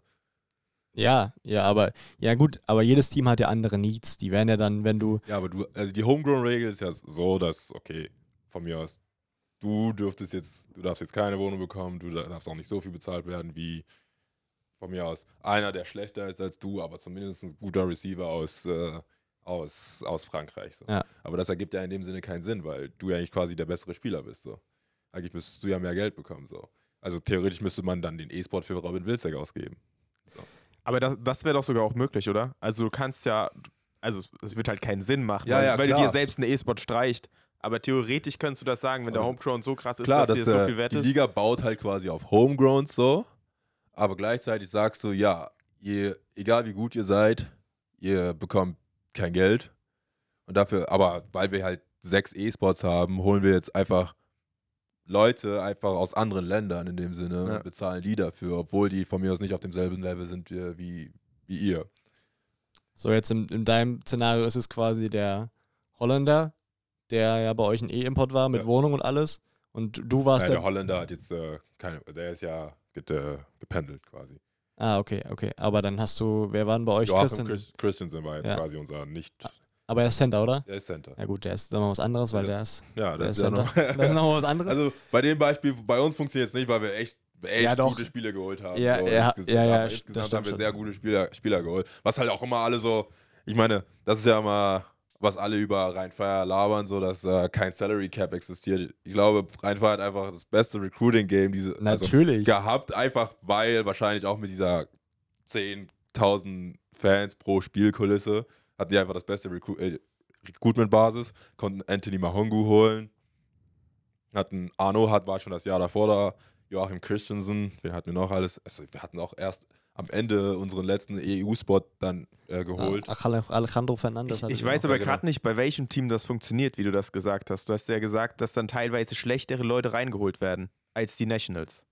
Ja, ja, aber ja gut, aber jedes Team hat ja andere Needs. Die werden ja dann, wenn du Ja, aber du, also die Homegrown-Regel ist ja so, dass, okay, von mir aus, du dürftest jetzt, du darfst jetzt keine Wohnung bekommen, du darfst auch nicht so viel bezahlt werden wie von mir aus einer, der schlechter ist als du, aber zumindest ein guter Receiver aus, äh, aus, aus Frankreich. So. Ja. Aber das ergibt ja in dem Sinne keinen Sinn, weil du ja eigentlich quasi der bessere Spieler bist. So. Eigentlich müsstest du ja mehr Geld bekommen. So. Also theoretisch müsste man dann den E-Sport für Robin Wilczek ausgeben. Aber das, das wäre doch sogar auch möglich, oder? Also du kannst ja, also es- wird halt keinen Sinn machen, Ja, weil, ja, weil du dir selbst einen E-Sport streicht. Aber theoretisch könntest du das sagen, wenn der Homegrown so krass ist, Klar, dass dass dir so äh, viel wert die ist. Liga baut halt quasi auf Homegrowns so, aber gleichzeitig sagst du, ja, ihr, egal wie gut ihr seid, ihr bekommt kein Geld. Und dafür, aber weil wir halt sechs E-Sports haben, holen wir jetzt einfach Leute einfach aus anderen Ländern in dem Sinne Ja. bezahlen die dafür, obwohl die von mir aus nicht auf demselben Level sind wie, wie, ihr. so jetzt in, in deinem Szenario ist es quasi der Holländer, der ja bei euch ein E-Import war mit Ja. Wohnung und alles. Und du warst Ja, der dann. Holländer hat jetzt äh, keine, der ist ja get, äh, gependelt quasi. Ah, okay, okay. Aber dann hast du, wer war denn bei euch? Joachim Christensen. Chris, Christensen war jetzt Ja. quasi unser nicht, Aber er ist Center, oder? der ist Center. Ja gut, der ist dann mal was anderes, weil der ist, Ja, der das ist ja noch. Das ist nochmal was anderes. Also bei dem Beispiel, bei uns funktioniert es nicht, weil wir echt, echt Ja, gute Spiele geholt haben. Ja, so, ja, insgesamt. ja, ja, insgesamt haben wir schon. sehr gute Spieler, Spieler geholt. Was halt auch immer alle so, ich meine, das ist ja immer, was alle über Rhein-Fire labern, so dass äh, kein Salary Cap existiert. Ich glaube, Rhein-Fire hat einfach das beste Recruiting-Game diese, also, Natürlich. gehabt, einfach weil wahrscheinlich auch mit dieser 10.000 Fans pro Spielkulisse hatten die einfach das beste Recru äh, Recruitment-Basis, konnten Anthony Mahongu holen, hatten Arno hat, war schon das Jahr davor da, Joachim Christensen, wen hatten wir noch alles? Also, wir hatten auch erst am Ende unseren letzten EU-Spot dann äh, geholt. Alejandro Fernandes Ich, ich weiß aber genau. gerade nicht, bei welchem Team das funktioniert, wie du das gesagt hast. Du hast ja gesagt, dass dann teilweise schlechtere Leute reingeholt werden als die Nationals.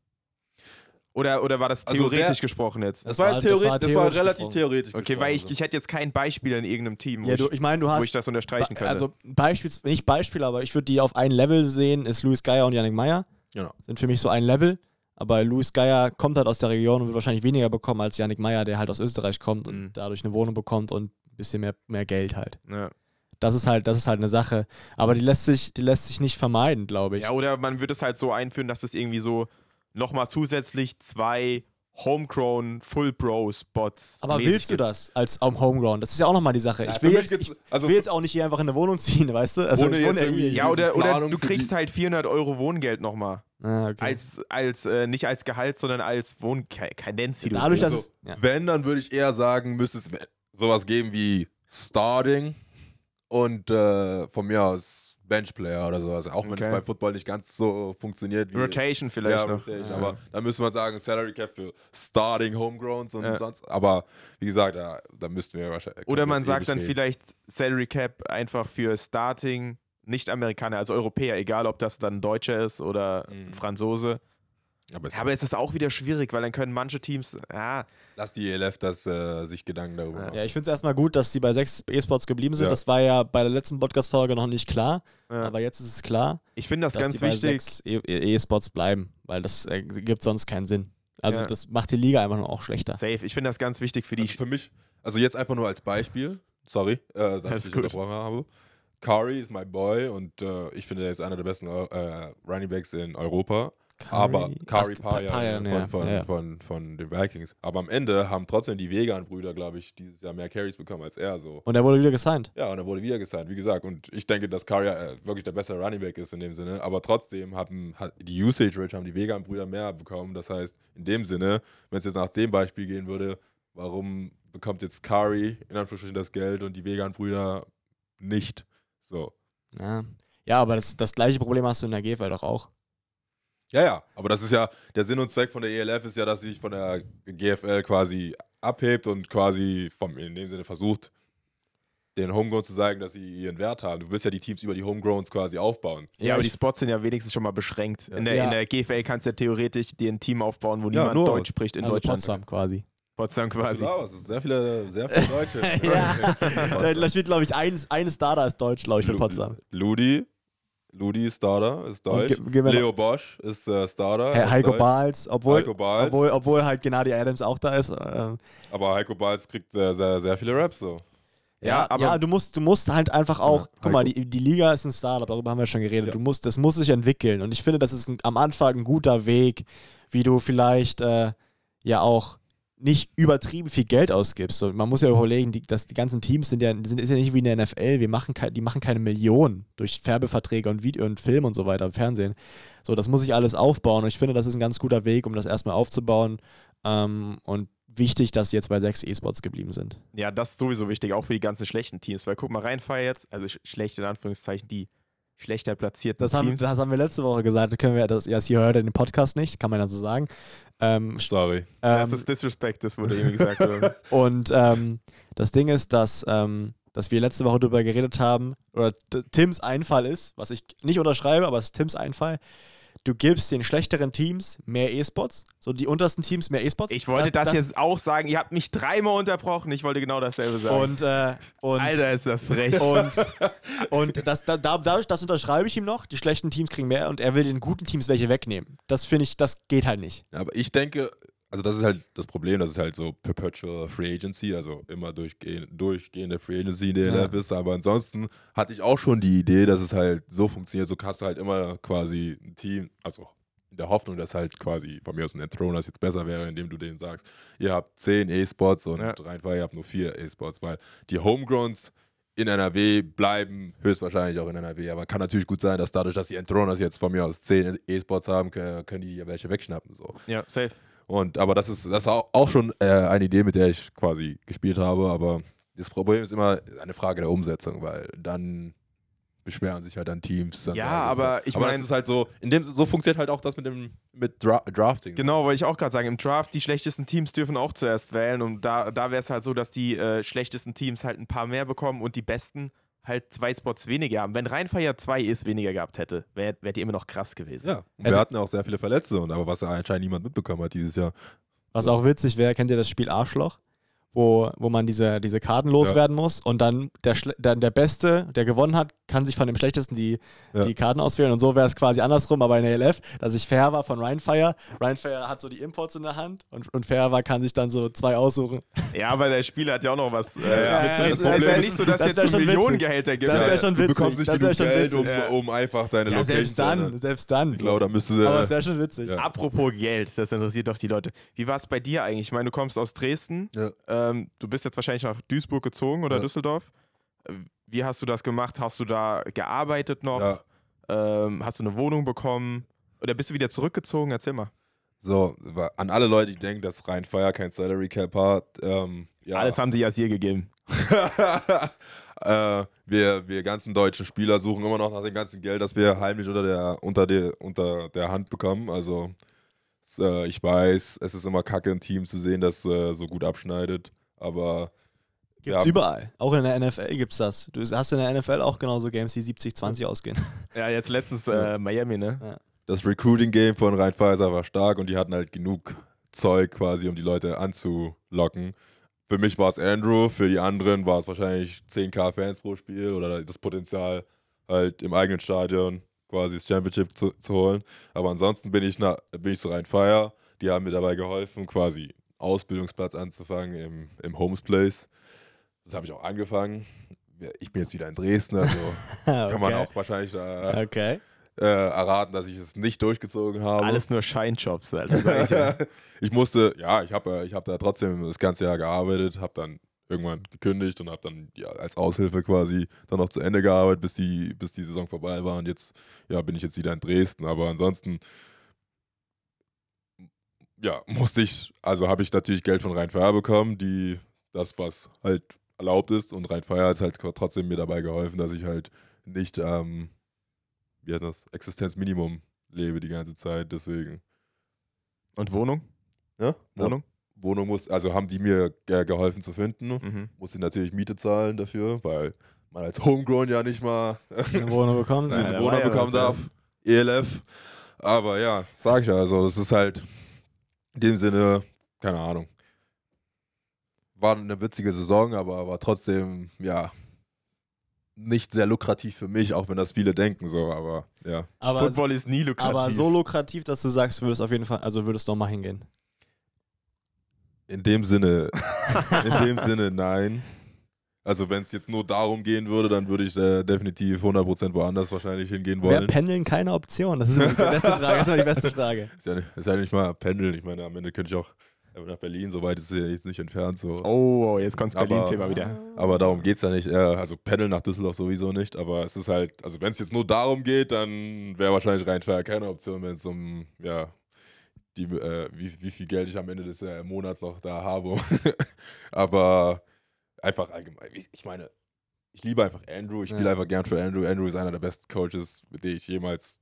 Oder, oder war das Also theoretisch wer- gesprochen jetzt? Das, Das war, das theoretisch, war das war theoretisch relativ gesprochen. theoretisch. Okay, weil ich, ich hätte jetzt kein Beispiel in irgendeinem Team, wo, Ja, du, ich, ich meine, du wo hast. ich das unterstreichen könnte. Also Beispiel, nicht Beispiel, aber ich würde die auf ein Level sehen, ist Luis Geier und Yannick Meyer. Genau. Sind für mich so ein Level. Aber Luis Geier kommt halt aus der Region und wird wahrscheinlich weniger bekommen als Yannick Meyer, der halt aus Österreich kommt und Mhm. dadurch eine Wohnung bekommt und ein bisschen mehr, mehr Geld halt. ja. Das ist halt, das ist halt eine Sache. Aber die lässt sich, die lässt sich nicht vermeiden, glaube ich. ja, oder man würde es halt so einführen, dass es irgendwie so nochmal zusätzlich zwei Homegrown Full Pro Spots. aber willst du das als am Homeground? Das ist ja auch nochmal die Sache. Ja, ich, will jetzt, ich also will jetzt auch nicht hier einfach in eine Wohnung (laughs) ziehen, weißt du? Also Ohne ich wohne jetzt ja irgendwie-. Ja, oder, oder du kriegst halt 400 Euro Wohngeld nochmal. Ah, okay. Als, als äh, nicht als Gehalt, sondern als Wohnkadenz, Dadurch, dass Also, ja. Wenn, dann würde ich eher sagen, müsste es sowas geben wie Starting und äh, von mir aus Benchplayer oder sowas. Auch wenn Okay. es beim Football nicht ganz so funktioniert wie. Rotation vielleicht ja, noch. Rotation, Ja. aber da müsste man sagen, Salary Cap für Starting Homegrowns und Ja. sonst. Aber wie gesagt, da, da müssten wir wahrscheinlich. Oder wir man sagt dann reden. vielleicht Salary Cap einfach für Starting Nicht-Amerikaner, also Europäer, egal ob das dann Deutscher ist oder Mhm. Franzose. Aber, es, Ja, aber es ist auch wieder schwierig, weil dann können manche Teams, ja, lass die ELF das äh, sich Gedanken darüber Ja. machen. Ja, ich finde es erstmal gut, dass die bei sechs E-Sports geblieben sind. Ja. Das war ja bei der letzten Podcast-Folge noch nicht klar, ja. aber jetzt ist es klar, ich finde das dass ganz die bei wichtig. sechs E- E- E-Sports bleiben, weil das äh, gibt sonst keinen Sinn. Also Ja. das macht die Liga einfach nur auch schlechter. Safe. Ich finde das ganz wichtig für die. Also für mich, also jetzt einfach nur als Beispiel, sorry, äh, dass Alles ich gut. unterbrochen habe. Kari ist my boy und äh, ich finde, er ist einer der besten äh, Running Backs in Europa. Aber Kari Ach, Paya Paya, von, von, ja. Von, von den Vikings. Aber am Ende haben trotzdem die Vegan-Brüder, glaube ich, dieses Jahr mehr Carries bekommen als er. So. Und er wurde wieder gesigned. Ja, und er wurde wieder gesigned, wie gesagt. Und ich denke, dass Kari äh, wirklich der bessere Running Back ist in dem Sinne. Aber trotzdem haben hat die Usage Rate haben die Vegan-Brüder mehr bekommen. Das heißt, in dem Sinne, wenn es jetzt nach dem Beispiel gehen würde, warum bekommt jetzt Kari in Anführungsstrichen das Geld und die Vegan-Brüder nicht? So. Ja, ja aber das, das gleiche Problem hast du in der GFL doch auch. Ja, ja, aber das ist ja, der Sinn und Zweck von der ELF ist ja, dass sie sich von der GFL quasi abhebt und quasi vom, in dem Sinne versucht, den Homegrown zu zeigen, dass sie ihren Wert haben. Du willst ja die Teams über die Homegrowns quasi aufbauen. Ja, aber die Spots sind ja wenigstens schon mal beschränkt. In, der, Ja. in der GFL kannst du ja theoretisch dir ein Team aufbauen, wo Ja, niemand nur- Deutsch spricht in also Deutschland. Potsdam quasi. Potsdam quasi. das ist sehr viele, sehr viele Deutsche. (laughs) ja, da steht, glaube ich, ein, ein Starter ist Deutsch, glaube ich, für Potsdam. Ludi, Ludi ist Starter, ist Deutsch. Leo Bosch ist äh, Starter. He Heiko. Bals, obwohl, Heiko Bals. obwohl, obwohl halt Gennady Adams auch da ist. Ähm, Aber Heiko Balz kriegt sehr, sehr, sehr viele Raps so. Ja, ja, aber- ja, du musst, du musst halt einfach auch, Ja, guck mal, die, die Liga ist ein Startup, darüber haben wir schon geredet. Ja. Du musst, das muss sich entwickeln. Und ich finde, das ist ein, am Anfang ein guter Weg, wie du vielleicht äh, ja auch nicht übertrieben viel Geld ausgibst. So, man muss ja überlegen, die, dass die ganzen Teams sind ja, sind, ist ja nicht wie in der NFL, wir machen die machen keine Millionen durch Färbeverträge und Video und Film und so weiter im Fernsehen. So, das muss sich alles aufbauen und ich finde, das ist ein ganz guter Weg, um das erstmal aufzubauen. Ähm, und wichtig, dass sie jetzt bei sechs E-Sports geblieben sind. Ja, das ist sowieso wichtig, auch für die ganzen schlechten Teams. Weil guck mal, Rheinfire jetzt, also sch schlecht in Anführungszeichen, die schlechter platzierten Das haben, Teams. das haben wir letzte Woche gesagt. Das können wir, das, ja, Sie hört den Podcast nicht, kann man ja so sagen. Ähm, Sorry. das ähm, ist Disrespect, das wurde eben gesagt. (laughs) und ähm, das Ding ist, dass, ähm, dass wir letzte Woche darüber geredet haben, oder Tims Einfall ist, was ich nicht unterschreibe, aber es ist Tims Einfall. Du gibst den schlechteren Teams mehr E-Spots, so die untersten Teams mehr E-Spots. ich wollte das, jetzt auch sagen. Ihr habt mich dreimal unterbrochen. Ich wollte genau dasselbe sagen. Und, äh, und, Alter, ist das frech. und, (laughs) und das, da, da, dadurch, das unterschreibe ich ihm noch. Die schlechten Teams kriegen mehr und er will den guten Teams welche wegnehmen. Das finde ich, das geht halt nicht. Aber ich denke, also das ist halt das Problem, das ist halt so Perpetual Free Agency, also immer durchgehend, durchgehende Free Agency in der Ja. LF ist. Aber ansonsten hatte ich auch schon die Idee, dass es halt so funktioniert, so hast du halt immer quasi ein Team, also in der Hoffnung, dass halt quasi von mir aus ein Entthroners jetzt besser wäre, indem du denen sagst, ihr habt 10 E-Spots und Ja. Rheinfall, ihr habt nur 4 E-Spots, weil die Homegrowns in NRW bleiben höchstwahrscheinlich auch in NRW. Aber kann natürlich gut sein, dass dadurch, dass die Entthroners jetzt von mir aus 10 E-Spots haben, können, können die ja welche wegschnappen. So. ja, safe. Und aber das ist, das ist auch schon äh, eine Idee, mit der ich quasi gespielt habe. Aber das Problem ist immer eine Frage der Umsetzung, weil dann beschweren sich halt dann Teams. Dann Ja, aber halt- ich aber mein- das ist halt so, in dem so funktioniert halt auch das mit dem mit Dra Drafting. Genau, wollte ich auch gerade sagen. Im Draft, die schlechtesten Teams dürfen auch zuerst wählen. Und da, da wäre es halt so, dass die äh, schlechtesten Teams halt ein paar mehr bekommen und die besten halt zwei Spots weniger haben. Wenn Rheinfire zwei ist weniger gehabt hätte, wäre wär die immer noch krass gewesen. Ja, und Also- wir hatten auch sehr viele Verletzte, und aber was anscheinend niemand mitbekommen hat dieses Jahr. Was auch witzig wäre, kennt ihr das Spiel Arschloch? Wo, wo man diese, diese Karten loswerden muss und dann der, dann der Beste, der gewonnen hat, kann sich von dem Schlechtesten die, Ja. die Karten auswählen. Und so wäre es quasi andersrum, aber in der LF, dass ich fair war von Rheinfire. Rheinfire hat so die Imports in der Hand und, und fair war, kann sich dann so zwei aussuchen. Ja, aber der Spieler hat ja auch noch was. Äh, Ja, ja, das es wär- ist ja das- nicht so, dass das jetzt. Millionengehälter gibt. Das wär Ja. schon du witzig. bekommst nicht Das genug schon Geld, um, witzig. Ja. um einfach deine Ja, Location selbst dann, selbst dann. Ich glaube, da müsste aber es wäre schon witzig. Ja. Apropos Geld, das interessiert doch die Leute. Wie war es bei dir eigentlich? Ich meine, du kommst aus Dresden. Ja. Ähm, du bist jetzt wahrscheinlich nach Duisburg gezogen oder Ja. Düsseldorf. Äh, Wie hast du das gemacht? Hast du da gearbeitet noch? Ja. Ähm, hast du eine Wohnung bekommen? Oder bist du wieder zurückgezogen? Erzähl mal. So, an alle Leute, die denken, dass Rheinfire kein Salary Cap hat, ähm, ja. Alles haben sie Jasir gegeben. (laughs) Äh, wir, wir ganzen deutschen Spieler suchen immer noch nach dem ganzen Geld, das wir heimlich unter der, unter der, unter der Hand bekommen. Also ich weiß, es ist immer kacke, ein Team zu sehen, das äh, so gut abschneidet. Aber Gibt's Ja. überall. Auch in der NFL gibt's das. Du hast in der NFL auch genauso Games, die 70-20 ausgehen. (laughs) Ja, jetzt letztens äh, Miami, ne? das Recruiting-Game von Rhein-Pfizer war stark und die hatten halt genug Zeug quasi, um die Leute anzulocken. Für mich war es Andrew, für die anderen war es wahrscheinlich 10k Fans pro Spiel oder das Potenzial, halt im eigenen Stadion quasi das Championship zu, zu holen. Aber ansonsten bin ich, nach, bin ich zu Rhein-Fire. Die haben mir dabei geholfen, quasi Ausbildungsplatz anzufangen im, im Homes Place. Das habe ich auch angefangen. Ich bin jetzt wieder in Dresden, also (laughs) kann man auch wahrscheinlich da Okay. äh, erraten, dass ich es nicht durchgezogen habe. Alles nur Scheinjobs, Alter. sag (laughs) ich musste, ja, ich habe ich hab da trotzdem das ganze Jahr gearbeitet, habe dann irgendwann gekündigt und habe dann ja, als Aushilfe quasi dann noch zu Ende gearbeitet, bis die, bis die Saison vorbei war. Und jetzt ja, bin ich jetzt wieder in Dresden. Aber ansonsten, ja, musste ich, also habe ich natürlich Geld von Rhein-Fire bekommen, die das, was halt erlaubt ist. Und Rhein-Fire hat halt trotzdem mir dabei geholfen, dass ich halt nicht, ähm, wie hat das, Existenzminimum lebe die ganze Zeit. Deswegen. Und Wohnung? Ja? Wohnung? Wohnung muss, also haben die mir ge geholfen zu finden. Mhm. Musste natürlich Miete zahlen dafür, weil man als Homegrown ja nicht mal Eine Wohnung bekommen. (laughs) Nein, eine Wohnung ja bekommen was, ja. darf. ELF. Aber ja, sag ich ja, also es ist halt in dem Sinne, keine Ahnung. War eine witzige Saison, aber war trotzdem, ja, nicht sehr lukrativ für mich, auch wenn das viele denken so, aber ja. Aber, Football ist nie lukrativ. aber so lukrativ, dass du sagst, du würdest auf jeden Fall, also würdest doch mal hingehen. In dem Sinne, in dem Sinne nein. Also wenn es jetzt nur darum gehen würde, dann würde ich äh, definitiv 100% woanders wahrscheinlich hingehen Wäre wollen. Pendeln keine Option? Das ist immer die beste Frage. Das ist die beste Frage. Ist ja, nicht, ist ja nicht mal pendeln. Ich meine, am Ende könnte ich auch nach Berlin, so weit ist es ja jetzt nicht entfernt. So. Oh, jetzt kommt das Berlin-Thema wieder. Aber darum geht es ja nicht. Äh, also pendeln nach Düsseldorf sowieso nicht. Aber es ist halt, also wenn es jetzt nur darum geht, dann wäre wahrscheinlich Rheinfeier keine Option, wenn es um, ja, die, äh, wie, wie viel Geld ich am Ende des äh, Monats noch da habe. (laughs) aber einfach allgemein. Ich, ich meine, ich liebe einfach Andrew. Ich spiele Ja. einfach gern für Andrew. Andrew ist einer der besten Coaches, mit denen ich jemals,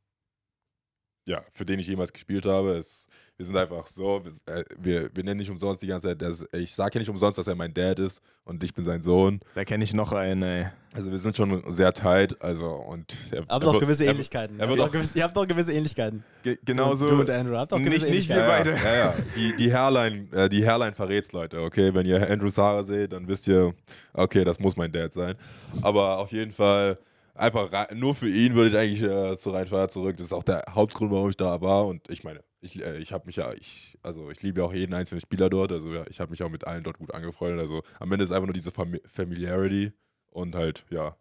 ja, für den ich jemals gespielt habe. Es, wir sind einfach so, wir, äh, wir, wir nennen nicht umsonst die ganze Zeit, dass, ich sage ja nicht umsonst, dass er mein Dad ist und ich bin sein Sohn. Da kenne ich noch einen, ey. Also wir sind schon sehr tight, also und er, Habt er doch wird- gewisse er, Ähnlichkeiten. er Ihr wird habt auch- doch gewisse- Ihr habt doch gewisse Ähnlichkeiten. Ge genauso. du und Andrew habt doch gewisse Nicht- nicht wir Ähnlichkeiten. beide. Ja, ja. Die, die Hairline, äh, die Hairline verrät's, Leute, okay? Wenn ihr Andrew Sara seht, dann wisst ihr, okay, das muss mein Dad sein. Aber auf jeden Fall, einfach nur für ihn würde ich eigentlich äh, zu Rheinfeier zurück. Das ist auch der Hauptgrund, warum ich da war. Und ich meine, ich, äh, ich habe mich ja, ich, also ich liebe ja auch jeden einzelnen Spieler dort. Also ja, ich habe mich auch mit allen dort gut angefreundet. Also am Ende ist einfach nur diese Fami Familiarity und halt, ja,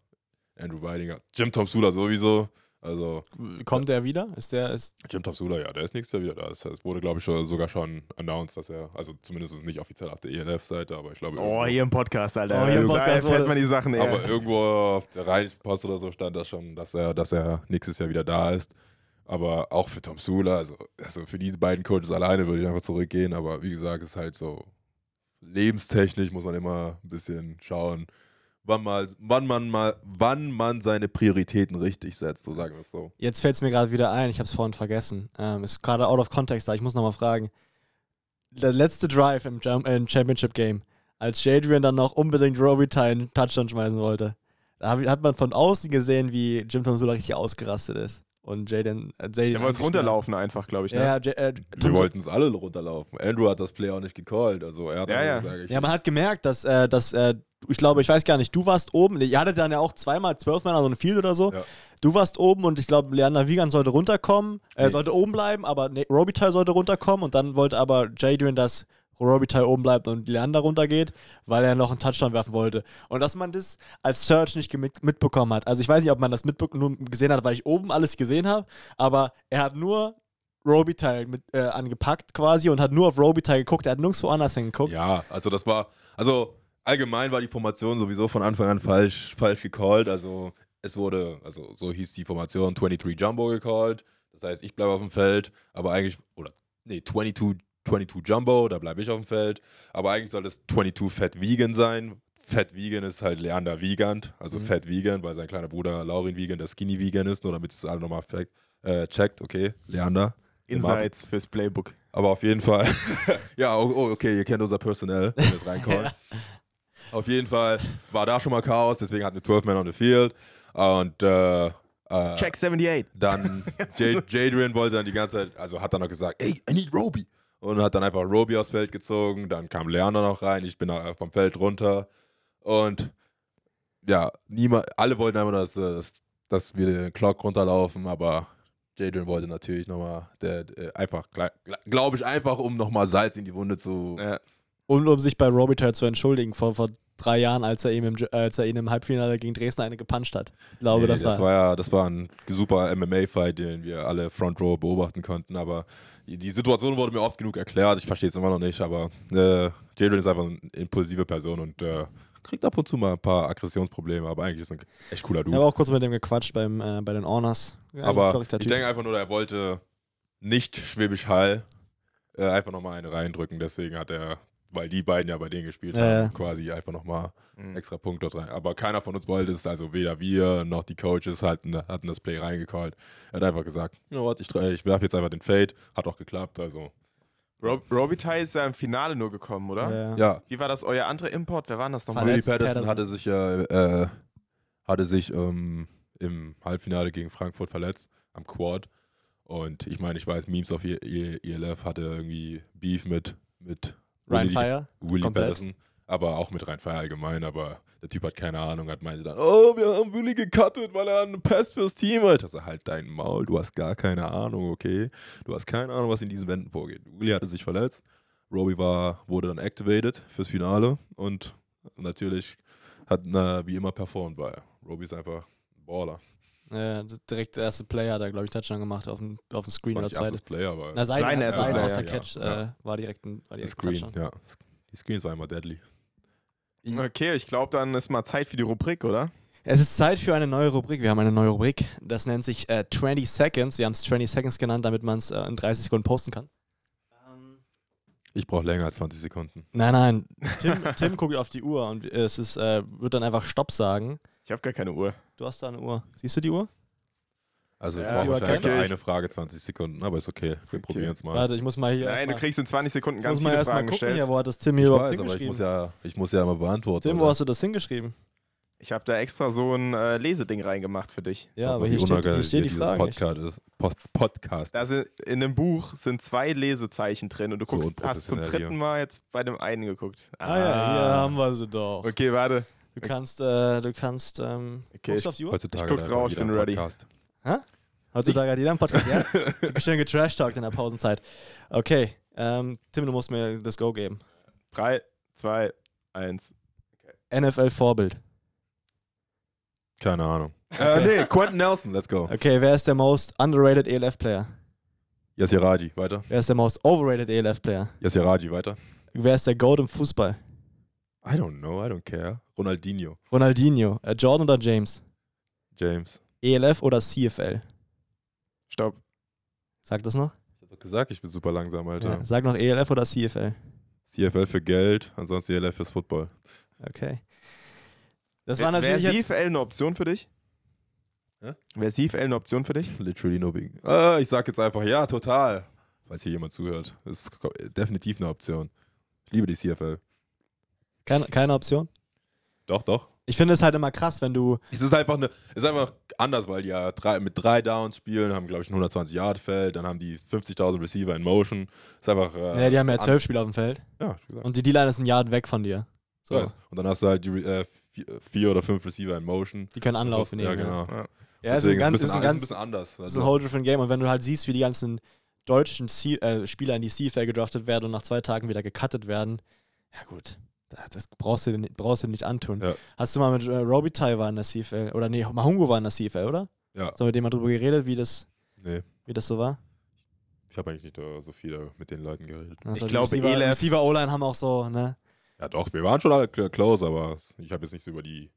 Andrew Weidinger. Jim Tom Sula sowieso. Also Kommt er wieder? Ist der, ist, Jim Tom Sula, ja, der ist nächstes Jahr wieder da. Es es wurde, glaube ich, schon, sogar schon announced, dass er, also zumindest ist es nicht offiziell auf der ELF-Seite, aber ich glaube, Oh, irgendwo, hier im Podcast, Alter. Oh, hier im Podcast wurde- man die Sachen, ey. aber irgendwo auf der Rheinpost oder so stand das schon, dass er, dass er nächstes Jahr wieder da ist. Aber auch für Tom Sula, also, also für die beiden Coaches alleine würde ich einfach zurückgehen. Aber wie gesagt, es ist halt so lebenstechnisch muss man immer ein bisschen schauen, wann, mal, wann man mal, wann man seine Prioritäten richtig setzt, so sagen wir es so. jetzt fällt es mir gerade wieder ein, ich habe es vorhin vergessen. Ähm, ist gerade out of context da, ich muss nochmal fragen. Der letzte Drive im, Jam äh, im Championship Game, als Jadrian dann noch unbedingt Robitaille einen Touchdown schmeißen wollte, da hat man von außen gesehen, wie Jim Tom Sula richtig ausgerastet ist. Und Jaden. Äh, Jaden wollte es runterlaufen einfach, glaube ich. Ne? Ja, ja, äh, Wir wollten es alle runterlaufen. Andrew hat das Play auch nicht gecallt. Also er hat Ja, ja. gesagt, ich, Ja, man hat gemerkt, dass, äh, dass äh, ich glaube, ich weiß gar nicht, du warst oben, ihr hattet dann ja auch zweimal zwölf Männer so ein Field oder so. Ja. Du warst oben und ich glaube, Leander Wiegand sollte runterkommen, er Nee. sollte oben bleiben, aber nee, Robitaille sollte runterkommen und dann wollte aber Jadrian, dass Robitaille oben bleibt und Leander runtergeht, weil er noch einen Touchdown werfen wollte. Und dass man das als Search nicht mit, mitbekommen hat. Also ich weiß nicht, ob man das nur gesehen hat, weil ich oben alles gesehen habe, aber er hat nur Robitaille mit äh, angepackt quasi und hat nur auf Robitaille geguckt, er hat nirgendwo anders hingeguckt. Ja, also das war, also allgemein war die Formation sowieso von Anfang an falsch, falsch gecallt. Also es wurde, also so hieß die Formation 23 Jumbo gecallt. Das heißt, ich bleibe auf dem Feld, aber eigentlich, oder nee, 22, 22 Jumbo, da bleibe ich auf dem Feld. Aber eigentlich soll es 22 Fat Vegan sein. Fett Vegan ist halt Leander Wiegand, also Mhm. Fett Vegan, weil sein kleiner Bruder Laurin Vegan der Skinny Vegan ist, nur damit es alle nochmal äh, checkt, okay, Leander. Insights fürs Playbook. Aber auf jeden Fall, (laughs) ja, oh, oh, okay, ihr kennt unser Personal, wenn es reinkommen. (laughs) Auf jeden Fall war da schon mal Chaos, deswegen hatten wir 12 Men on the Field und äh, äh, Check 78. dann (laughs) Jadrian wollte dann die ganze Zeit, also hat dann noch gesagt, ey, I need Roby. Und hat dann einfach Roby aufs Feld gezogen. Dann kam Leander noch rein. Ich bin vom Feld runter. Und ja, niemand, alle wollten einfach, dass, dass, dass wir den Clock runterlaufen, aber Jadrian wollte natürlich nochmal, der, der einfach, glaube ich, einfach, um nochmal Salz in die Wunde zu. Ja. Und um sich bei Robitaille zu entschuldigen, vor, vor drei Jahren, als er, ihm im, als er ihn im Halbfinale gegen Dresden eine gepuncht hat. Ich glaube, Nee, das, das war. war ja, das war ein super MMA-Fight, den wir alle Front Row beobachten konnten. Aber die- Situation wurde mir oft genug erklärt. Ich verstehe es immer noch nicht. Aber äh, Jadrian ist einfach eine impulsive Person und äh, kriegt ab und zu mal ein paar Aggressionsprobleme. Aber eigentlich ist er ein echt cooler ich Dude. habe auch kurz mit dem gequatscht beim, äh, bei den Honors. Ja, aber ich denke einfach nur, er wollte nicht Schwäbisch Hall äh, einfach nochmal eine reindrücken. Deswegen hat er, weil die beiden ja bei denen gespielt haben, ja. quasi einfach nochmal Mhm. extra Punkt dort rein. Aber keiner von uns wollte es, also weder wir noch die Coaches hatten, hatten das Play reingecallt. Er hat einfach gesagt, you know what, ich, ich werfe jetzt einfach den Fade. Hat auch geklappt, also Rob Robitaille ist ja im Finale nur gekommen, oder? Ja. ja. Wie war das euer anderer Import? Wer war das nochmal? Willie Patterson, Patterson. hatte sich ja, äh, hatte sich ähm, im Halbfinale gegen Frankfurt verletzt, am Quad. Und ich meine, ich weiß, Memes auf ELF hatte irgendwie Beef mit, mit Ryan Fire. Willie Komplett. Patterson, aber auch mit Rhein Fire allgemein, aber der Typ hat keine Ahnung, hat meinte dann, oh, wir haben Willie gecuttet, weil er einen Pass fürs Team hat. Also halt dein Maul, du hast gar keine Ahnung, okay? Du hast keine Ahnung, was in diesen Wänden vorgeht. Willie hatte sich verletzt, Roby war, wurde dann activated fürs Finale und natürlich hat na, wie immer performt, weil Roby ist einfach ein Baller. Ja, direkt der erste Player hat er, glaube ich, Touchdown gemacht auf dem, auf dem Das Screen war oder nicht zweite. erstes Player, aber Na, sein, Sein sein Player, erster ja. Catch Ja. Äh, war direkt ein, war der direkt Screen, Touchdown. ja. Die Screens waren immer deadly. Okay, ich glaube, dann ist mal Zeit für die Rubrik, oder? Es ist Zeit für eine neue Rubrik. Wir haben eine neue Rubrik. Das nennt sich äh, 20 Seconds. Wir haben es 20 Seconds genannt, damit man es äh, in 30 Sekunden posten kann. Ich brauche länger als 20 Sekunden. Nein, nein. Tim, Tim guckt auf die Uhr und es ist, äh, wird dann einfach Stopp sagen. Ich habe gar keine Uhr. Du hast da eine Uhr. Siehst du die Uhr? Also ich Ja, brauche wahrscheinlich okay. eine Frage 20 Sekunden, aber ist okay. Wir probieren es mal. Warte, ich muss mal hier. Nein, du kriegst in 20 Sekunden ganz viele Fragen gucken, gestellt. hier, wo hat das Tim hier ich überhaupt weiß, aber ich hingeschrieben? muss, ja, ich muss ja immer beantworten. Tim, wo oder? hast du das hingeschrieben? Ich habe da extra so ein äh, Leseding reingemacht für dich. Ja, aber hier steht, hier stehen die nicht. Podcast ist. Post Podcast. Da sind, in dem Buch sind zwei Lesezeichen drin und du So guckst, hast zum dritten. Mal jetzt bei dem einen geguckt. Ah ja, hier haben wir sie doch. Okay, warte. Du kannst, äh, du kannst, ähm, Okay, guckst ich- du auf die Uhr? Heutzutage Ich guck hat drauf, ich jeder bin einen ready. Podcast. Heutzutage hat jeder einen Podcast, ja? (laughs) Schön getrashtalkt in der Pausenzeit. Okay, ähm, Tim, du musst mir das Go geben. 3, 2, 1. NFL-Vorbild. Keine Ahnung. Äh, nee, Quentin Nelson, let's go. Okay, wer ist der most underrated ELF-Player? Yasir Raji, weiter. Wer ist der most overrated ELF-Player? Yasir Raji, weiter. Wer ist der Goat im Fußball? I don't know, I don't care. Ronaldinho, Ronaldinho, äh, Jordan oder James? James. ELF oder CFL? Stopp. Sag das noch? Ich hab doch gesagt, ich bin super langsam, Alter. Ja, sag noch ELF oder CFL. CFL für Geld, ansonsten ELF fürs Football. Okay. Das war Wäre natürlich jetzt, CFL eine Option für dich? Hä? Wäre CFL eine Option für dich? Literally no big. Äh, ich sag jetzt einfach, ja, total. Falls hier jemand zuhört. Das ist definitiv eine Option. Ich liebe die CFL. Keine, keine Option. Doch, doch. Ich finde es halt immer krass, wenn du. Es ist einfach, eine, es ist einfach anders, weil die ja drei, mit drei Downs spielen, haben, glaube ich, ein 120-Yard-Feld, dann haben die 50.000 Receiver in Motion. ist einfach. Äh, Ja, die haben ja zwölf Spieler auf dem Feld. Ja. Und die D-Line ist ein Yard weg von dir. So. Weiß. Und dann hast du halt die, äh, vier, vier oder fünf Receiver in Motion. Die können Anlauf nehmen. Ja, genau. Ja. Ja, es ist ein, ganz, ist ist ein an- ist ein ganz bisschen anders. Das ist ein whole different game. Und wenn du halt siehst, wie die ganzen deutschen C äh, Spieler in die CFL gedraftet werden und nach zwei Tagen wieder gecuttet werden, ja gut, das brauchst du, brauchst du nicht antun. Ja. Hast du mal mit äh, Ty war in der CFL, oder nee, Mahungo war in der CFL, oder? ja, So mit dem mal drüber geredet, wie das, nee. wie das so war? Ich habe eigentlich nicht äh, so viel mit den Leuten geredet. Also die glaube, Receiver, Receiver O-Line haben auch so, ne? Ja, doch, wir waren schon alle cl- close, aber ich habe jetzt nicht so über die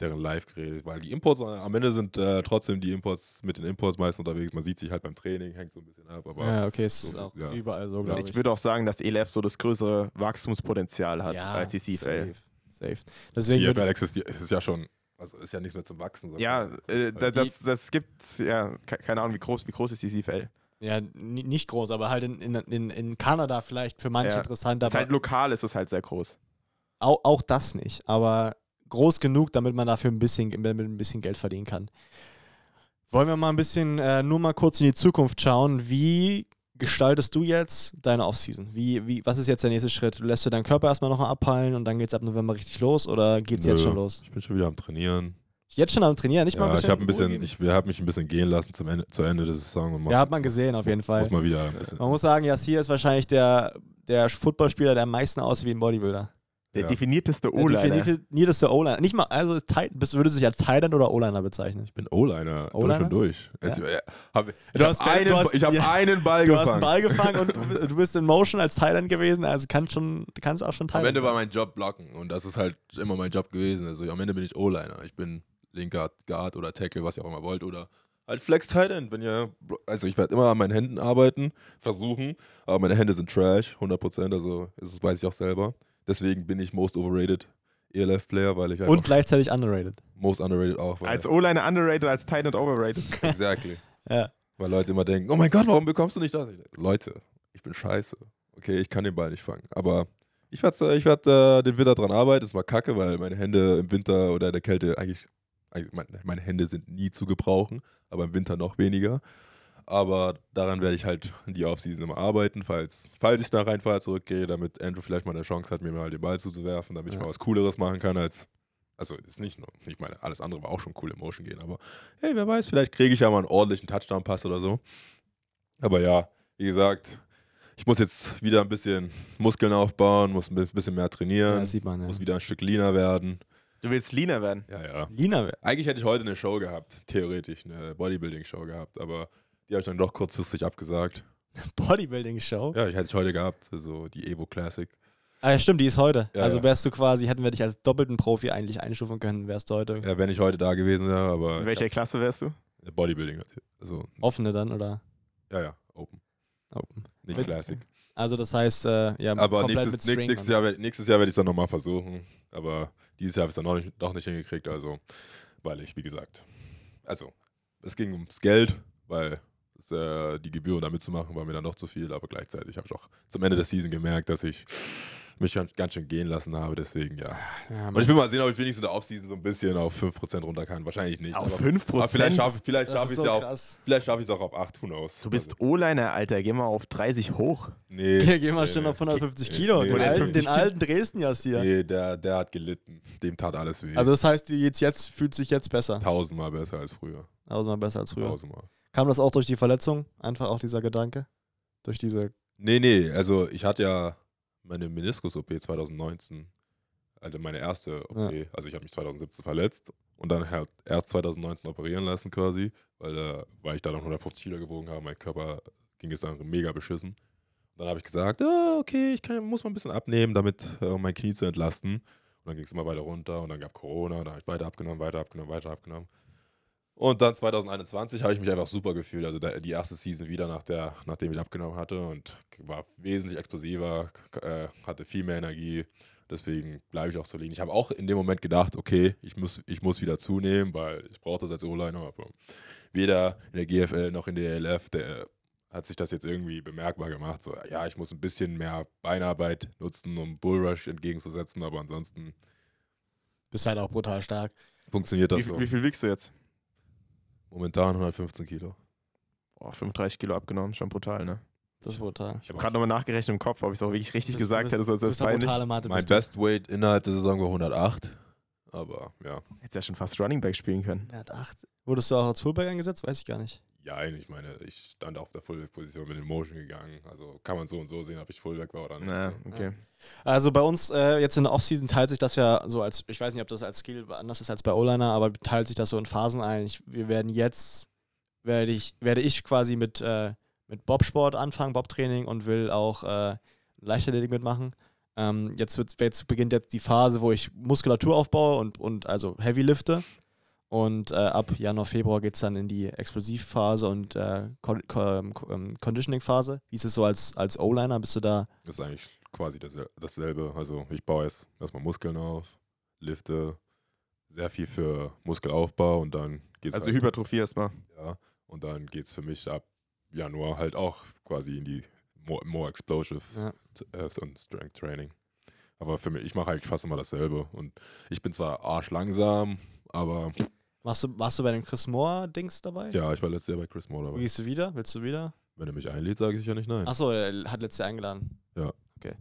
deren Live geredet, weil die Imports äh, am Ende sind äh, trotzdem die Imports mit den Imports meist unterwegs. Man sieht sich halt beim Training, hängt so ein bisschen ab, aber Ja, okay, es ist so, auch ja. überall so, glaube ich. Ich würde auch sagen, dass ELF so das größere Wachstumspotenzial hat ja, als die CFL. safe, safe. Deswegen CFL existiert, ist ja schon, also ist ja nichts mehr zum Wachsen. Ja, äh, da, halt das, das gibt, ja, ke- keine Ahnung, wie groß, wie groß ist die CFL? ja, ni- nicht groß, aber halt in, in, in, Kanada vielleicht für manche Ja. interessant, Das ist aber halt lokal, ist es halt sehr groß. auch, auch das nicht. Aber groß genug, damit man dafür ein bisschen, damit ein bisschen Geld verdienen kann. Wollen wir mal ein bisschen, äh, nur mal kurz in die Zukunft schauen. Wie gestaltest du jetzt deine Offseason? Wie, wie, was ist jetzt der nächste Schritt? Lässt du deinen Körper erstmal noch mal abheilen und dann geht es ab November richtig los oder geht es jetzt schon los? Ich bin schon wieder am Trainieren. Jetzt schon am Trainieren, nicht mal ein Ja, bisschen. ich habe ein bisschen, Ruhe geben? ich habe mich ein bisschen gehen lassen zum Ende, zu Ende der Saison. Ja, hat man gesehen, auf jeden Fall. Muss mal wieder. Man muss sagen, Yassir ist wahrscheinlich der, der Footballspieler, der am meisten aussieht wie ein Bodybuilder. Der Ja. definierteste Der O-Liner. definierteste O-Liner. Nicht mal, also bist, würdest du dich als Thailand oder O-Liner bezeichnen? Ich bin O-Liner, durch O-Liner? und durch. Es- äh, hab, ich Du habe einen, du hast- ich hab ja. einen Ball Du hast einen gefangen. Ball gefangen und du, (laughs) du bist in Motion als Thailand gewesen, also kann schon, du kannst auch schon Am Thailand. Ende war mein Job blocken und das ist halt immer mein Job gewesen. Also am Ende bin ich O-Liner. Ich bin linker Guard oder Tackle, was ihr auch immer wollt. Oder halt Flex Tight End. Wenn ihr, also ich werde immer an meinen Händen arbeiten, versuchen, aber meine Hände sind Trash, 100%. Also das weiß ich auch selber. Deswegen bin ich most overrated ELF-Player, weil ich und gleichzeitig underrated. most underrated auch. Weil als O-Liner underrated, als Tight overrated. (laughs) exactly. Ja. Weil Leute immer denken, oh mein Gott, warum bekommst du nicht das? Leute, ich bin scheiße. Okay, ich kann den Ball nicht fangen. Aber ich werde ich werd, äh, den Winter dran arbeiten. Das war kacke, weil meine Hände im Winter oder in der Kälte eigentlich, eigentlich meine, meine Hände sind nie zu gebrauchen, aber im Winter noch weniger. Aber daran werde ich halt in die Offseason immer arbeiten, falls, falls ich nach Rheinfahrt zurückgehe, damit Andrew vielleicht mal eine Chance hat, mir mal den Ball zuzuwerfen, damit ich Ja. mal was Cooleres machen kann als. Also, ist nicht nur, ich meine, alles andere war auch schon cool im Motion gehen, aber hey, wer weiß, vielleicht kriege ich ja mal einen ordentlichen Touchdown-Pass oder so. Aber ja, wie gesagt, ich muss jetzt wieder ein bisschen Muskeln aufbauen, muss ein bisschen mehr Ja, trainieren, sieht man, ja. muss wieder ein Stück leaner werden. Du willst leaner werden. Ja, ja. Lina wär- Eigentlich hätte ich heute eine Show gehabt, theoretisch, eine Bodybuilding-Show gehabt, aber die habe ich dann doch kurzfristig abgesagt. (laughs) Bodybuilding-Show. Ja, ich hätte ich heute gehabt, so die Evo Classic. Ah, ja, stimmt, die ist heute. Ja, also wärst du quasi, hätten wir dich als doppelten Profi eigentlich einstufen können, wärst du heute Ja, wenn ich heute da gewesen wäre, aber In welcher Klasse wärst du? Bodybuilding natürlich. Also, offene dann oder ja, ja, Open, Open. nicht Mit- Classic. Also das heißt, äh, ja, Aber komplett nächstes, mit nächstes, String nächstes, dann. Jahr, nächstes Jahr werde ich es dann nochmal versuchen. Aber dieses Jahr habe ich es dann noch nicht, doch nicht hingekriegt. Also, weil ich, wie gesagt, also, es ging ums Geld, weil äh, die Gebühren da mitzumachen war mir dann doch zu viel. Aber gleichzeitig habe ich auch zum Ende der Season gemerkt, dass ich mich ganz, ganz schön gehen lassen habe. Deswegen, ja. Ja, Und ich will mal sehen, ob ich wenigstens in der Offseason so ein bisschen auf 5% runter kann. Wahrscheinlich nicht. Auf aber, 5%? aber vielleicht schaffe ich so es ja auch. krass. Vielleicht schaffe ich es auch auf 8, who knows. Du bist O-Liner, Alter. Geh mal auf 30 hoch. Nee. Hier gehen wir nee, schon nee. auf 150 Nee, Kilo. nee, den, nee, alten, nee. den alten Dresden ja hier. Nee, der, der hat gelitten. Dem tat alles weh. Also das heißt, die jetzt, jetzt fühlt sich jetzt besser. tausendmal besser als früher. Tausendmal besser als früher. Tausendmal. Kam das auch durch die Verletzung? Einfach auch dieser Gedanke? Durch diese. Nee, nee, also ich hatte ja meine Meniskus-OP 2019, also meine erste OP. Also ich habe mich 2017 verletzt und dann halt erst 2019 operieren lassen quasi, weil, äh, weil ich da dann 150 Kilo gewogen habe. Mein Körper ging es dann mega beschissen. Und dann habe ich gesagt, ah, okay, ich kann, muss mal ein bisschen abnehmen, damit äh, um mein Knie zu entlasten. Und dann ging es immer weiter runter und dann gab Corona, dann habe ich weiter abgenommen, weiter abgenommen, weiter abgenommen. Und dann 2021 habe ich mich einfach super gefühlt. Also der, die erste Season wieder, nach der, nachdem ich abgenommen hatte und war wesentlich explosiver, äh, hatte viel mehr Energie. Deswegen bleibe ich auch so lean. Ich habe auch in dem Moment gedacht, okay, ich muss, ich muss wieder zunehmen, weil ich brauche das als O-Liner. Aber weder in der GFL noch in der ELF der, hat sich das jetzt irgendwie bemerkbar gemacht. So, ja, ich muss ein bisschen mehr Beinarbeit nutzen, um Bullrush entgegenzusetzen, aber ansonsten Bist halt auch brutal stark. funktioniert das Wie, so. wie viel wiegst du jetzt? Momentan 115 Kilo. Boah, 35 Kilo abgenommen. Schon brutal, ne? Das ist brutal. Ich habe gerade nochmal nachgerechnet im Kopf, ob ich es auch wirklich richtig bist- gesagt bist, hätte, sonst das eine peinlich. brutale Mathe. Mein. Best Weight innerhalb der Saison war 108. Aber ja. Hättest ja schon fast Running Back spielen können. Er hat acht. Wurdest du auch als Fullback eingesetzt? Weiß ich gar nicht. Ja, ich meine, ich stand auf der Fullback-Position mit dem Motion gegangen. Also kann man so und so sehen, ob ich Fullback war oder nicht. Na, okay. Also bei uns äh, jetzt in der Offseason teilt sich das ja so als, ich weiß nicht, ob das als Skill anders ist als bei O-Liner, aber teilt sich das so in Phasen ein. Ich, wir werden jetzt, werde ich, werde ich quasi mit, äh, mit Bobsport anfangen, Bobtraining und will auch äh, Leichtathletik mitmachen. Ähm, jetzt, wird's, jetzt beginnt jetzt die Phase, wo ich Muskulatur aufbaue und, und also Heavy lifte. Und äh, ab Januar, Februar geht es dann in die Explosivphase und äh, Con Con ähm, Conditioning-Phase. Wie ist es so als, als O-Liner? Bist du da Das ist eigentlich quasi dasselbe. Also ich baue jetzt erstmal Muskeln auf, lifte sehr viel für Muskelaufbau und dann geht's Also halt, Hypertrophie erstmal. ja, und dann geht's für mich ab Januar halt auch quasi in die more, more explosive Ja. äh, und Strength Training. Aber für mich, ich mache halt fast immer dasselbe und ich bin zwar arschlangsam, aber Warst du, warst du bei dem Chris Moore-Dings dabei? ja, ich war letztes Jahr bei Chris Moore dabei. Gehst du wieder? Willst du wieder? Wenn er mich einlädt, sage ich ja nicht nein. Achso, er hat letztes Jahr eingeladen. Ja. Okay.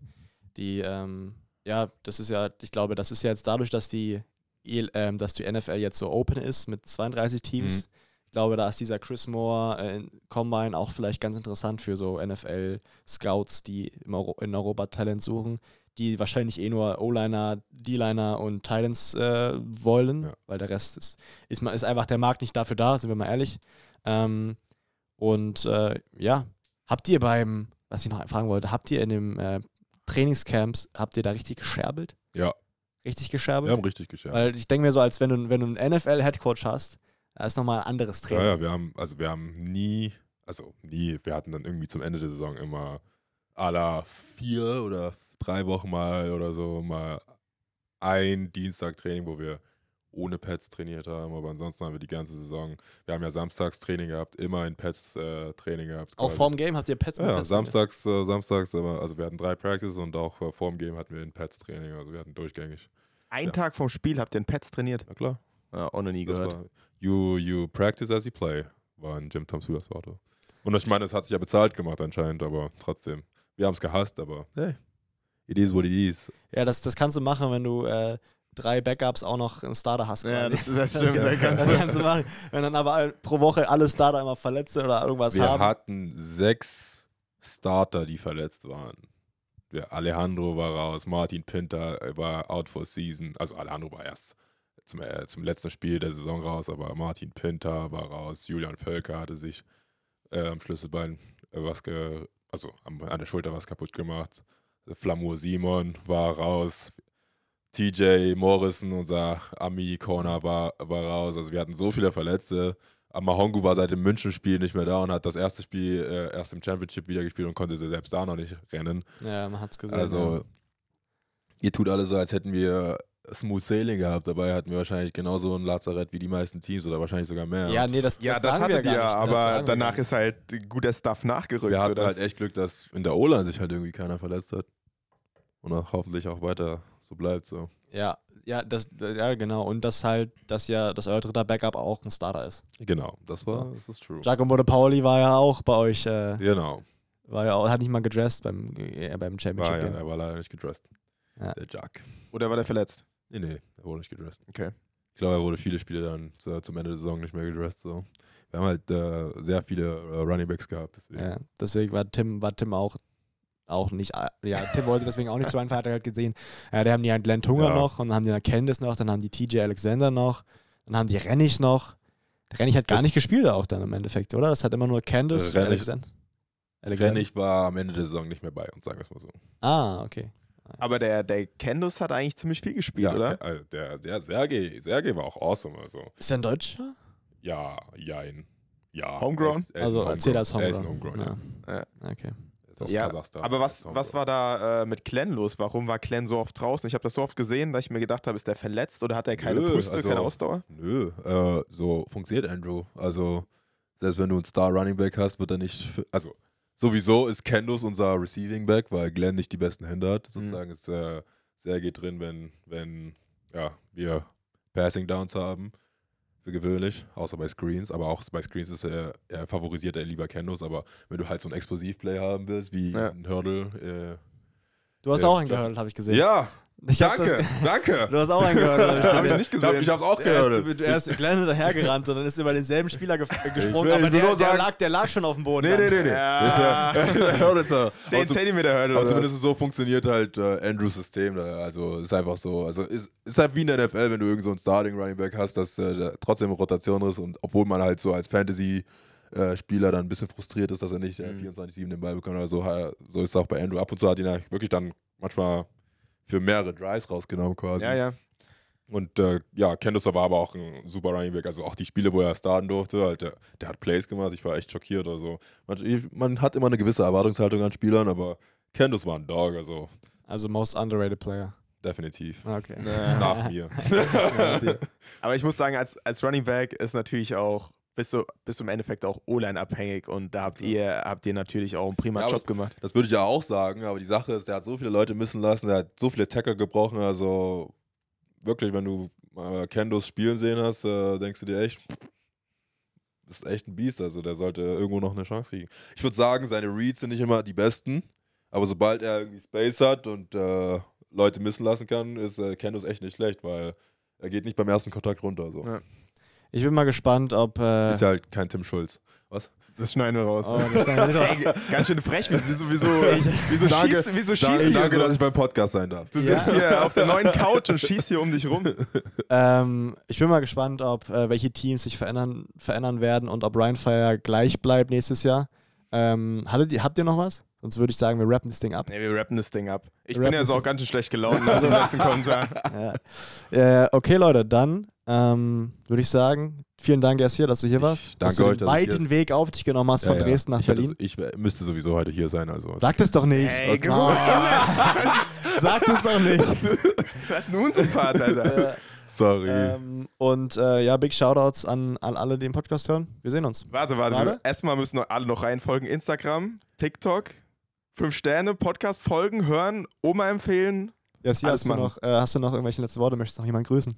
Die, ähm, ja, das ist ja, ich glaube, das ist ja jetzt dadurch, dass die, EL ähm, dass die NFL jetzt so open ist mit 32 Teams. Mhm. Ich glaube, da ist dieser Chris Moore äh, Combine auch vielleicht ganz interessant für so NFL-Scouts, die Euro in Europa Talent suchen, die wahrscheinlich eh nur O-Liner, D-Liner und Titans äh, wollen, Ja. weil der Rest ist, ist, ist einfach der Markt nicht dafür da, sind wir mal ehrlich. Ähm, und äh, ja, habt ihr beim, was ich noch fragen wollte, habt ihr in dem äh, Trainingscamps, habt ihr da richtig gescherbelt? Ja. Richtig Wir gescherbelt? haben richtig geschafft. Weil ich denke mir so, als wenn du, wenn du einen NFL-Headcoach hast, da ist nochmal ein anderes Ja, Training. ja, wir haben, also wir haben nie, also nie, wir hatten dann irgendwie zum Ende der Saison immer à la vier oder drei Wochen mal oder so mal ein Dienstag-Training, wo wir ohne Pads trainiert haben, aber ansonsten haben wir die ganze Saison, wir haben ja samstags Training gehabt, immer in Pads äh, Training gehabt. Auch vorm Game habt ihr Pets mit Ja, Pets samstags, äh, samstags, aber, also wir hatten drei Practices und auch äh, vorm Game hatten wir ein Pads Training, also wir hatten durchgängig. Einen Ja. Tag vom Spiel habt ihr in Pets trainiert. Na klar. Ja, auch noch nie Das gehört. war you, you practice as you play, war ein Jim Tom Sulas Auto. Und ich meine, es hat sich ja bezahlt gemacht anscheinend, aber trotzdem. Wir haben es gehasst, aber hey, it is what it is. Ja, das, das kannst du machen, wenn du äh, drei Backups auch noch einen Starter hast. Ja, das- das (laughs) stimmt, da kannst das du- (laughs) kannst du machen. Wenn dann aber pro Woche alle Starter immer verletzt sind oder irgendwas Wir haben. hatten sechs Starter, die verletzt waren. Alejandro war raus, Martin Pinter war out for season. Also Alejandro war erst zum, äh, zum letzten Spiel der Saison raus, aber Martin Pinter war raus. Julian Völker hatte sich äh, am Schlüsselbein äh, was ge also an der Schulter was kaputt gemacht. Flamur Simon war raus. TJ Morrison, unser Ami-Corner, war, war raus. Also wir hatten so viele Verletzte. Mahongu war seit dem München-Spiel nicht mehr da und hat das erste Spiel äh, erst im Championship wieder gespielt und konnte sie selbst da noch nicht rennen. Ja, man hat es gesehen. Also, ihr tut alle so, als hätten wir Smooth Sailing gehabt. Dabei hatten wir wahrscheinlich genauso ein Lazarett wie die meisten Teams oder wahrscheinlich sogar mehr. ja. ja, nee, das, Ja, das, das, sagen wir hattet ihr. Das aber danach ist halt guter Stuff nachgerückt. wir hatten halt echt Glück, dass in der O-Line sich halt irgendwie keiner verletzt hat. Und auch hoffentlich auch weiter so bleibt. So. Ja, ja, das, ja, genau. Und dass halt, dass ja, dass euer dritter Backup auch ein Starter ist. Genau, das war, das ist true. Giacomo de Pauli war ja auch bei euch, äh, Genau, war ja auch, hat nicht mal gedressed beim, äh, beim Championship war ja, er war leider nicht gedressed. Ja. Der Jack. Oder war der verletzt? Nee, nee, er wurde nicht gedressed. Okay. Ich glaube, er wurde viele Spiele dann zu, zum Ende der Saison nicht mehr gedressed. So. Wir haben halt äh, sehr viele äh, Running Backs gehabt. Deswegen. Ja, deswegen war Tim, war Tim auch, auch nicht, äh, ja, Tim wollte deswegen auch nicht zu Ryan hat er halt gesehen. Ja, da haben die halt Glenn Tunger Ja. noch und dann haben die dann Candice noch, dann haben die TJ Alexander noch, dann haben die Rennig noch. Der Rennig hat gar Das- nicht gespielt auch dann im Endeffekt, oder? Das hat immer nur Candice Äh, Rennig- Alexander. Alexander. Rennig war am Ende der Saison nicht mehr bei uns, sagen wir es mal so. Ah, okay. Aber der, der Kendus hat eigentlich ziemlich viel gespielt, oder? ke- äh, der, der Sergei, Sergei war auch awesome. Also. Ist er ein Deutscher? Ja, jein. Ja. Homegrown? er ist- er ist Also ein erzähl als Er ist Homegrown. ein Homegrown, ja. ja. Okay. Aus Ja, Kasachstan. Aber Er was, was war da äh, mit Glenn los? Warum war Glenn so oft draußen? Ich habe das so oft gesehen, dass ich mir gedacht habe, ist der verletzt oder hat er keine Nö, Puste, also- keine Ausdauer? Nö, äh, so funktioniert Andrew. Also, selbst wenn du einen Star Running Back hast, wird er nicht. Also, sowieso ist Kendus unser Receiving Back, weil Glenn nicht die besten Hände hat. Sozusagen ist äh, Sergei drin, wenn, wenn ja, wir Passing Downs haben. Für gewöhnlich, außer bei Screens. Aber auch bei Screens ist er, er favorisiert er lieber Kendus. Aber wenn du halt so ein Explosivplay haben willst, wie Ja. ein Hurdle. Du hast Ja, auch einen gehört, habe ich Äh, gesehen. ja, Ich danke, Das, danke. (laughs) du hast auch einen gehört, habe ich Hab gesehen. ich nicht gesehen. Ich hab's auch Er ist, gehört. du- er ist Glenn hinterhergerannt und dann ist über denselben Spieler gesprungen, will- aber der, der, lag, der lag schon auf dem Boden. Nee, nee, nee, nee. Ja. Ist ja- (laughs) der Hurdle ist ja- 10 also- Zentimeter Hurdle Aber oder zumindest so funktioniert halt äh, Andrews System. Da. Also ist einfach so. Also ist, ist halt wie in der NFL, wenn du irgend so einen Starting Running Back hast, dass äh, der trotzdem Rotation ist und obwohl man halt so als Fantasy äh, Spieler dann ein bisschen frustriert ist, dass er nicht äh, Mhm. 24-7 den Ball bekommt oder so. So ist es auch bei Andrew. Ab und zu hat ihn ja wirklich dann manchmal für mehrere Drives rausgenommen quasi. Ja, ja. Und äh, ja, Kendus war aber auch ein super Running Back. Also auch die Spiele, wo er starten durfte, halt, der, der hat Plays gemacht. Ich war echt schockiert. Also man, ich- man hat immer eine gewisse Erwartungshaltung an Spielern, aber Kendus war ein Dog. Also Also most underrated player. definitiv. Okay. Nach mir. (laughs) Aber ich muss sagen, als, als Running Back ist natürlich auch, bist du, bist du im Endeffekt auch O-Line abhängig und da habt ihr, habt ihr natürlich auch einen prima Ja, Job gemacht. Das würde ich ja auch sagen, aber die Sache ist, der hat so viele Leute missen lassen, der hat so viele Tacker gebrochen, also wirklich, wenn du mal Kendos spielen sehen hast, äh, denkst du dir echt, das ist echt ein Biest, also der sollte irgendwo noch eine Chance kriegen. Ich würde sagen, seine Reads sind nicht immer die besten, aber sobald er irgendwie Space hat und äh, Leute missen lassen kann, ist äh, Kendos echt nicht schlecht, weil er geht nicht beim ersten Kontakt runter. So. Ja. Ich bin mal gespannt, ob. Äh, Ist ja halt kein Tim Schulz. Was? Das schneiden wir raus. oh, das stand nicht (laughs) Ey, ganz schön frech. Wieso, wieso, wieso (laughs) Danke. schießt, wieso schießt Danke, danke so? dass ich beim Podcast sein darf. Du Ja. sitzt hier auf der neuen Couch und schießt hier um dich rum. (laughs) ähm, ich bin mal gespannt, ob äh, welche Teams sich verändern, verändern werden und ob Ryan Fire gleich bleibt nächstes Jahr. Ähm, hattet ihr, habt ihr noch was? Sonst würde ich sagen, wir rappen das Ding ab. Nee, wir rappen das Ding ab. Ich Wir bin rappen jetzt auch ganz schön schlecht gelaunt nach dem letzten Kommentar. ja. äh, okay, Leute, dann ähm, würde ich sagen, vielen Dank erst hier, dass du hier Ich warst. danke dass du euch, den ich weiten Weg auf dich genommen hast Ja, von ja. Dresden nach ich hätte- Berlin. Ich wär- müsste sowieso heute hier sein, also. Sag das doch nicht. Ey, Okay. guck mal. (laughs) Sag das doch nicht. (laughs) Was ist ein Unsympath, Alter? Sorry. ähm, und äh, ja, Big Shoutouts an, an alle, die den Podcast hören. Wir sehen uns. Warte, warte. Warte. Erstmal müssen alle noch reinfolgen. Instagram, TikTok, 5 Sterne, Podcast folgen, hören, Oma empfehlen. Jetzt Alles hast, du noch, äh, hast du noch irgendwelche letzte Worte? Möchtest du noch jemanden grüßen?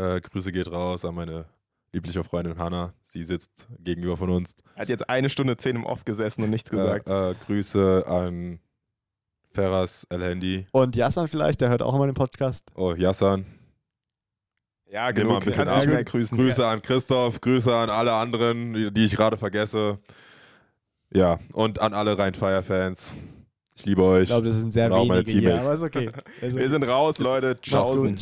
Äh, Grüße geht raus an meine liebliche Freundin Hanna. Sie sitzt gegenüber von uns. Hat jetzt eine Stunde zehn im Off gesessen und nichts gesagt. Äh, äh, Grüße an Ferras El Handy. Und Jassan vielleicht, der hört auch immer den Podcast. Oh, Yassan. ja, mal ein bisschen ab. grüßen. Grüße an Christoph. Grüße an alle anderen, die, die ich gerade vergesse. Ja, und an alle Rhein-Fire-Fans. Ich liebe euch. Ich glaube, das sind sehr Und wenige hier, aber ist okay. (laughs) Also, Wir sind raus, Leute. Gut.